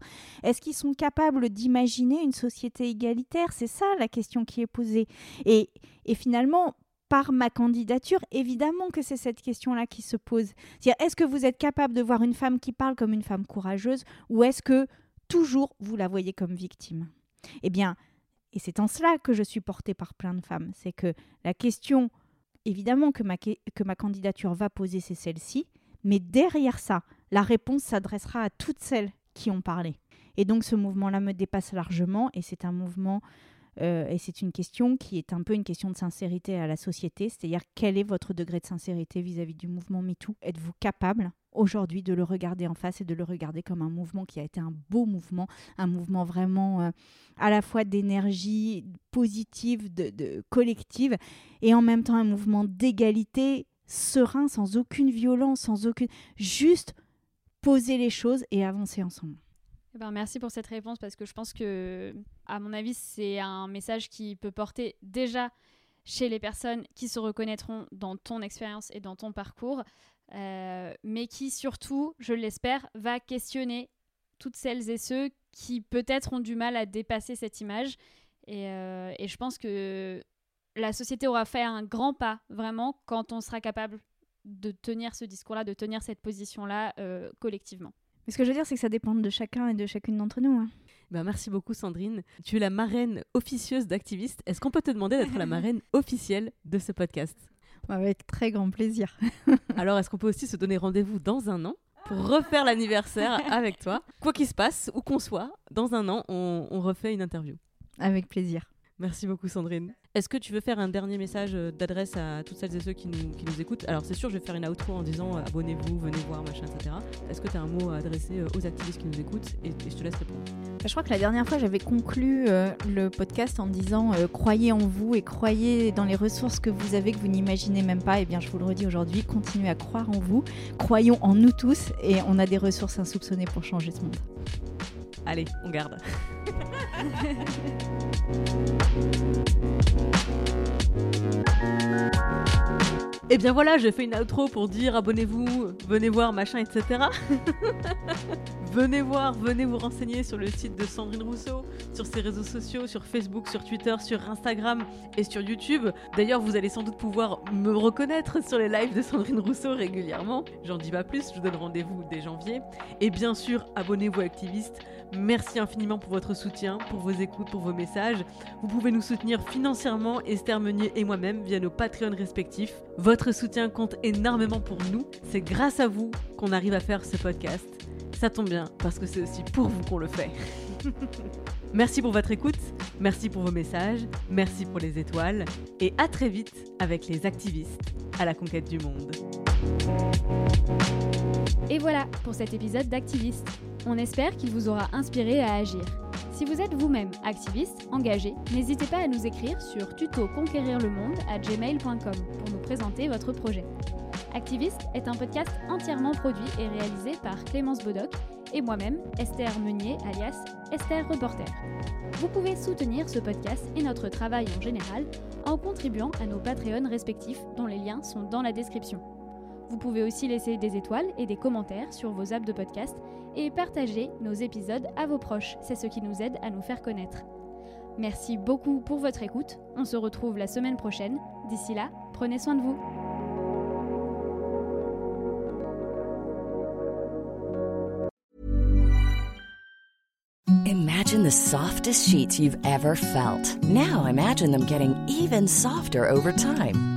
Est-ce qu'ils sont capables d'imaginer une société égalitaire? C'est ça la question qui est posée. Et, et finalement, par ma candidature, évidemment que c'est cette question-là qui se pose. Est-ce que vous êtes capable de voir une femme qui parle comme une femme courageuse ou est-ce que toujours vous la voyez comme victime? Eh bien, et c'est en cela que je suis portée par plein de femmes, c'est que la question, évidemment que ma, que ma candidature va poser, c'est celle-ci, mais derrière ça, la réponse s'adressera à toutes celles qui ont parlé. Et donc ce mouvement-là me dépasse largement et c'est un mouvement euh, et c'est une question qui est un peu une question de sincérité à la société, c'est-à-dire quel est votre degré de sincérité vis-à-vis du mouvement MeToo? Êtes-vous capable aujourd'hui de le regarder en face et de le regarder comme un mouvement qui a été un beau mouvement, un mouvement vraiment euh, à la fois d'énergie positive, de, collective, et en même temps un mouvement d'égalité serein, sans aucune violence, sans aucune... Juste poser les choses et avancer ensemble? Eh ben, merci pour cette réponse parce que je pense que, à mon avis, c'est un message qui peut porter déjà chez les personnes qui se reconnaîtront dans ton expérience et dans ton parcours, euh, mais qui surtout, je l'espère, va questionner toutes celles et ceux qui peut-être ont du mal à dépasser cette image. Et, euh, et, je pense que la société aura fait un grand pas, vraiment, quand on sera capable de tenir ce discours-là, de tenir cette position-là euh, collectivement. Mais ce que je veux dire, c'est que ça dépend de chacun et de chacune d'entre nous. Hein. Ben merci beaucoup Sandrine. Tu es la marraine officieuse d'activistes. Est-ce qu'on peut te demander d'être la marraine officielle de ce podcast? Avec très grand plaisir. Alors est-ce qu'on peut aussi se donner rendez-vous dans un an pour refaire l'anniversaire avec toi? Quoi qu'il se passe, où qu'on soit, dans un an, on refait une interview. Avec plaisir. Merci beaucoup Sandrine. Est-ce que tu veux faire un dernier message euh, d'adresse à toutes celles et ceux qui nous, qui nous écoutent? Alors c'est sûr, je vais faire une outro en disant euh, abonnez-vous, venez voir, machin, etc. Est-ce que tu as un mot à adresser euh, aux activistes qui nous écoutent? Et, je te laisse répondre. Bah, je crois que la dernière fois, j'avais conclu le podcast en disant croyez en vous et croyez dans les ressources que vous avez que vous n'imaginez même pas. Et eh bien, je vous le redis aujourd'hui, continuez à croire en vous, croyons en nous tous et on a des ressources insoupçonnées pour changer ce monde. Allez, on garde. Et bien voilà, j'ai fait une outro pour dire abonnez-vous, venez voir, machin, etc. venez voir, venez vous renseigner sur le site de Sandrine Rousseau, sur ses réseaux sociaux, sur Facebook, sur Twitter, sur Instagram et sur YouTube. D'ailleurs, vous allez sans doute pouvoir me reconnaître sur les lives de Sandrine Rousseau régulièrement. J'en dis pas plus, je vous donne rendez-vous dès janvier. Et bien sûr, abonnez-vous activistes. Merci infiniment pour votre soutien, pour vos écoutes, pour vos messages. Vous pouvez nous soutenir financièrement, Esther Meunier et moi-même, via nos Patreons respectifs. Votre soutien compte énormément pour nous. C'est grâce à vous qu'on arrive à faire ce podcast. Ça tombe bien, parce que c'est aussi pour vous qu'on le fait. merci pour votre écoute, merci pour vos messages, merci pour les étoiles, et à très vite avec les activistes à la conquête du monde. Et voilà pour cet épisode d'Activistes. On espère qu'il vous aura inspiré à agir. Si vous êtes vous-même activiste, engagé, n'hésitez pas à nous écrire sur tutoconquérirlemonde à gmail.com pour nous présenter votre projet. Activiste est un podcast entièrement produit et réalisé par Clémence Bodoc et moi-même, Esther Meunier, alias Esther Reporter. Vous pouvez soutenir ce podcast et notre travail en général en contribuant à nos Patreons respectifs dont les liens sont dans la description. Vous pouvez aussi laisser des étoiles et des commentaires sur vos apps de podcast et partager nos épisodes à vos proches. C'est ce qui nous aide à nous faire connaître. Merci beaucoup pour votre écoute. On se retrouve la semaine prochaine. D'ici là, prenez soin de vous. Imagine the softest sheets you've ever felt. Now imagine them getting even softer over time.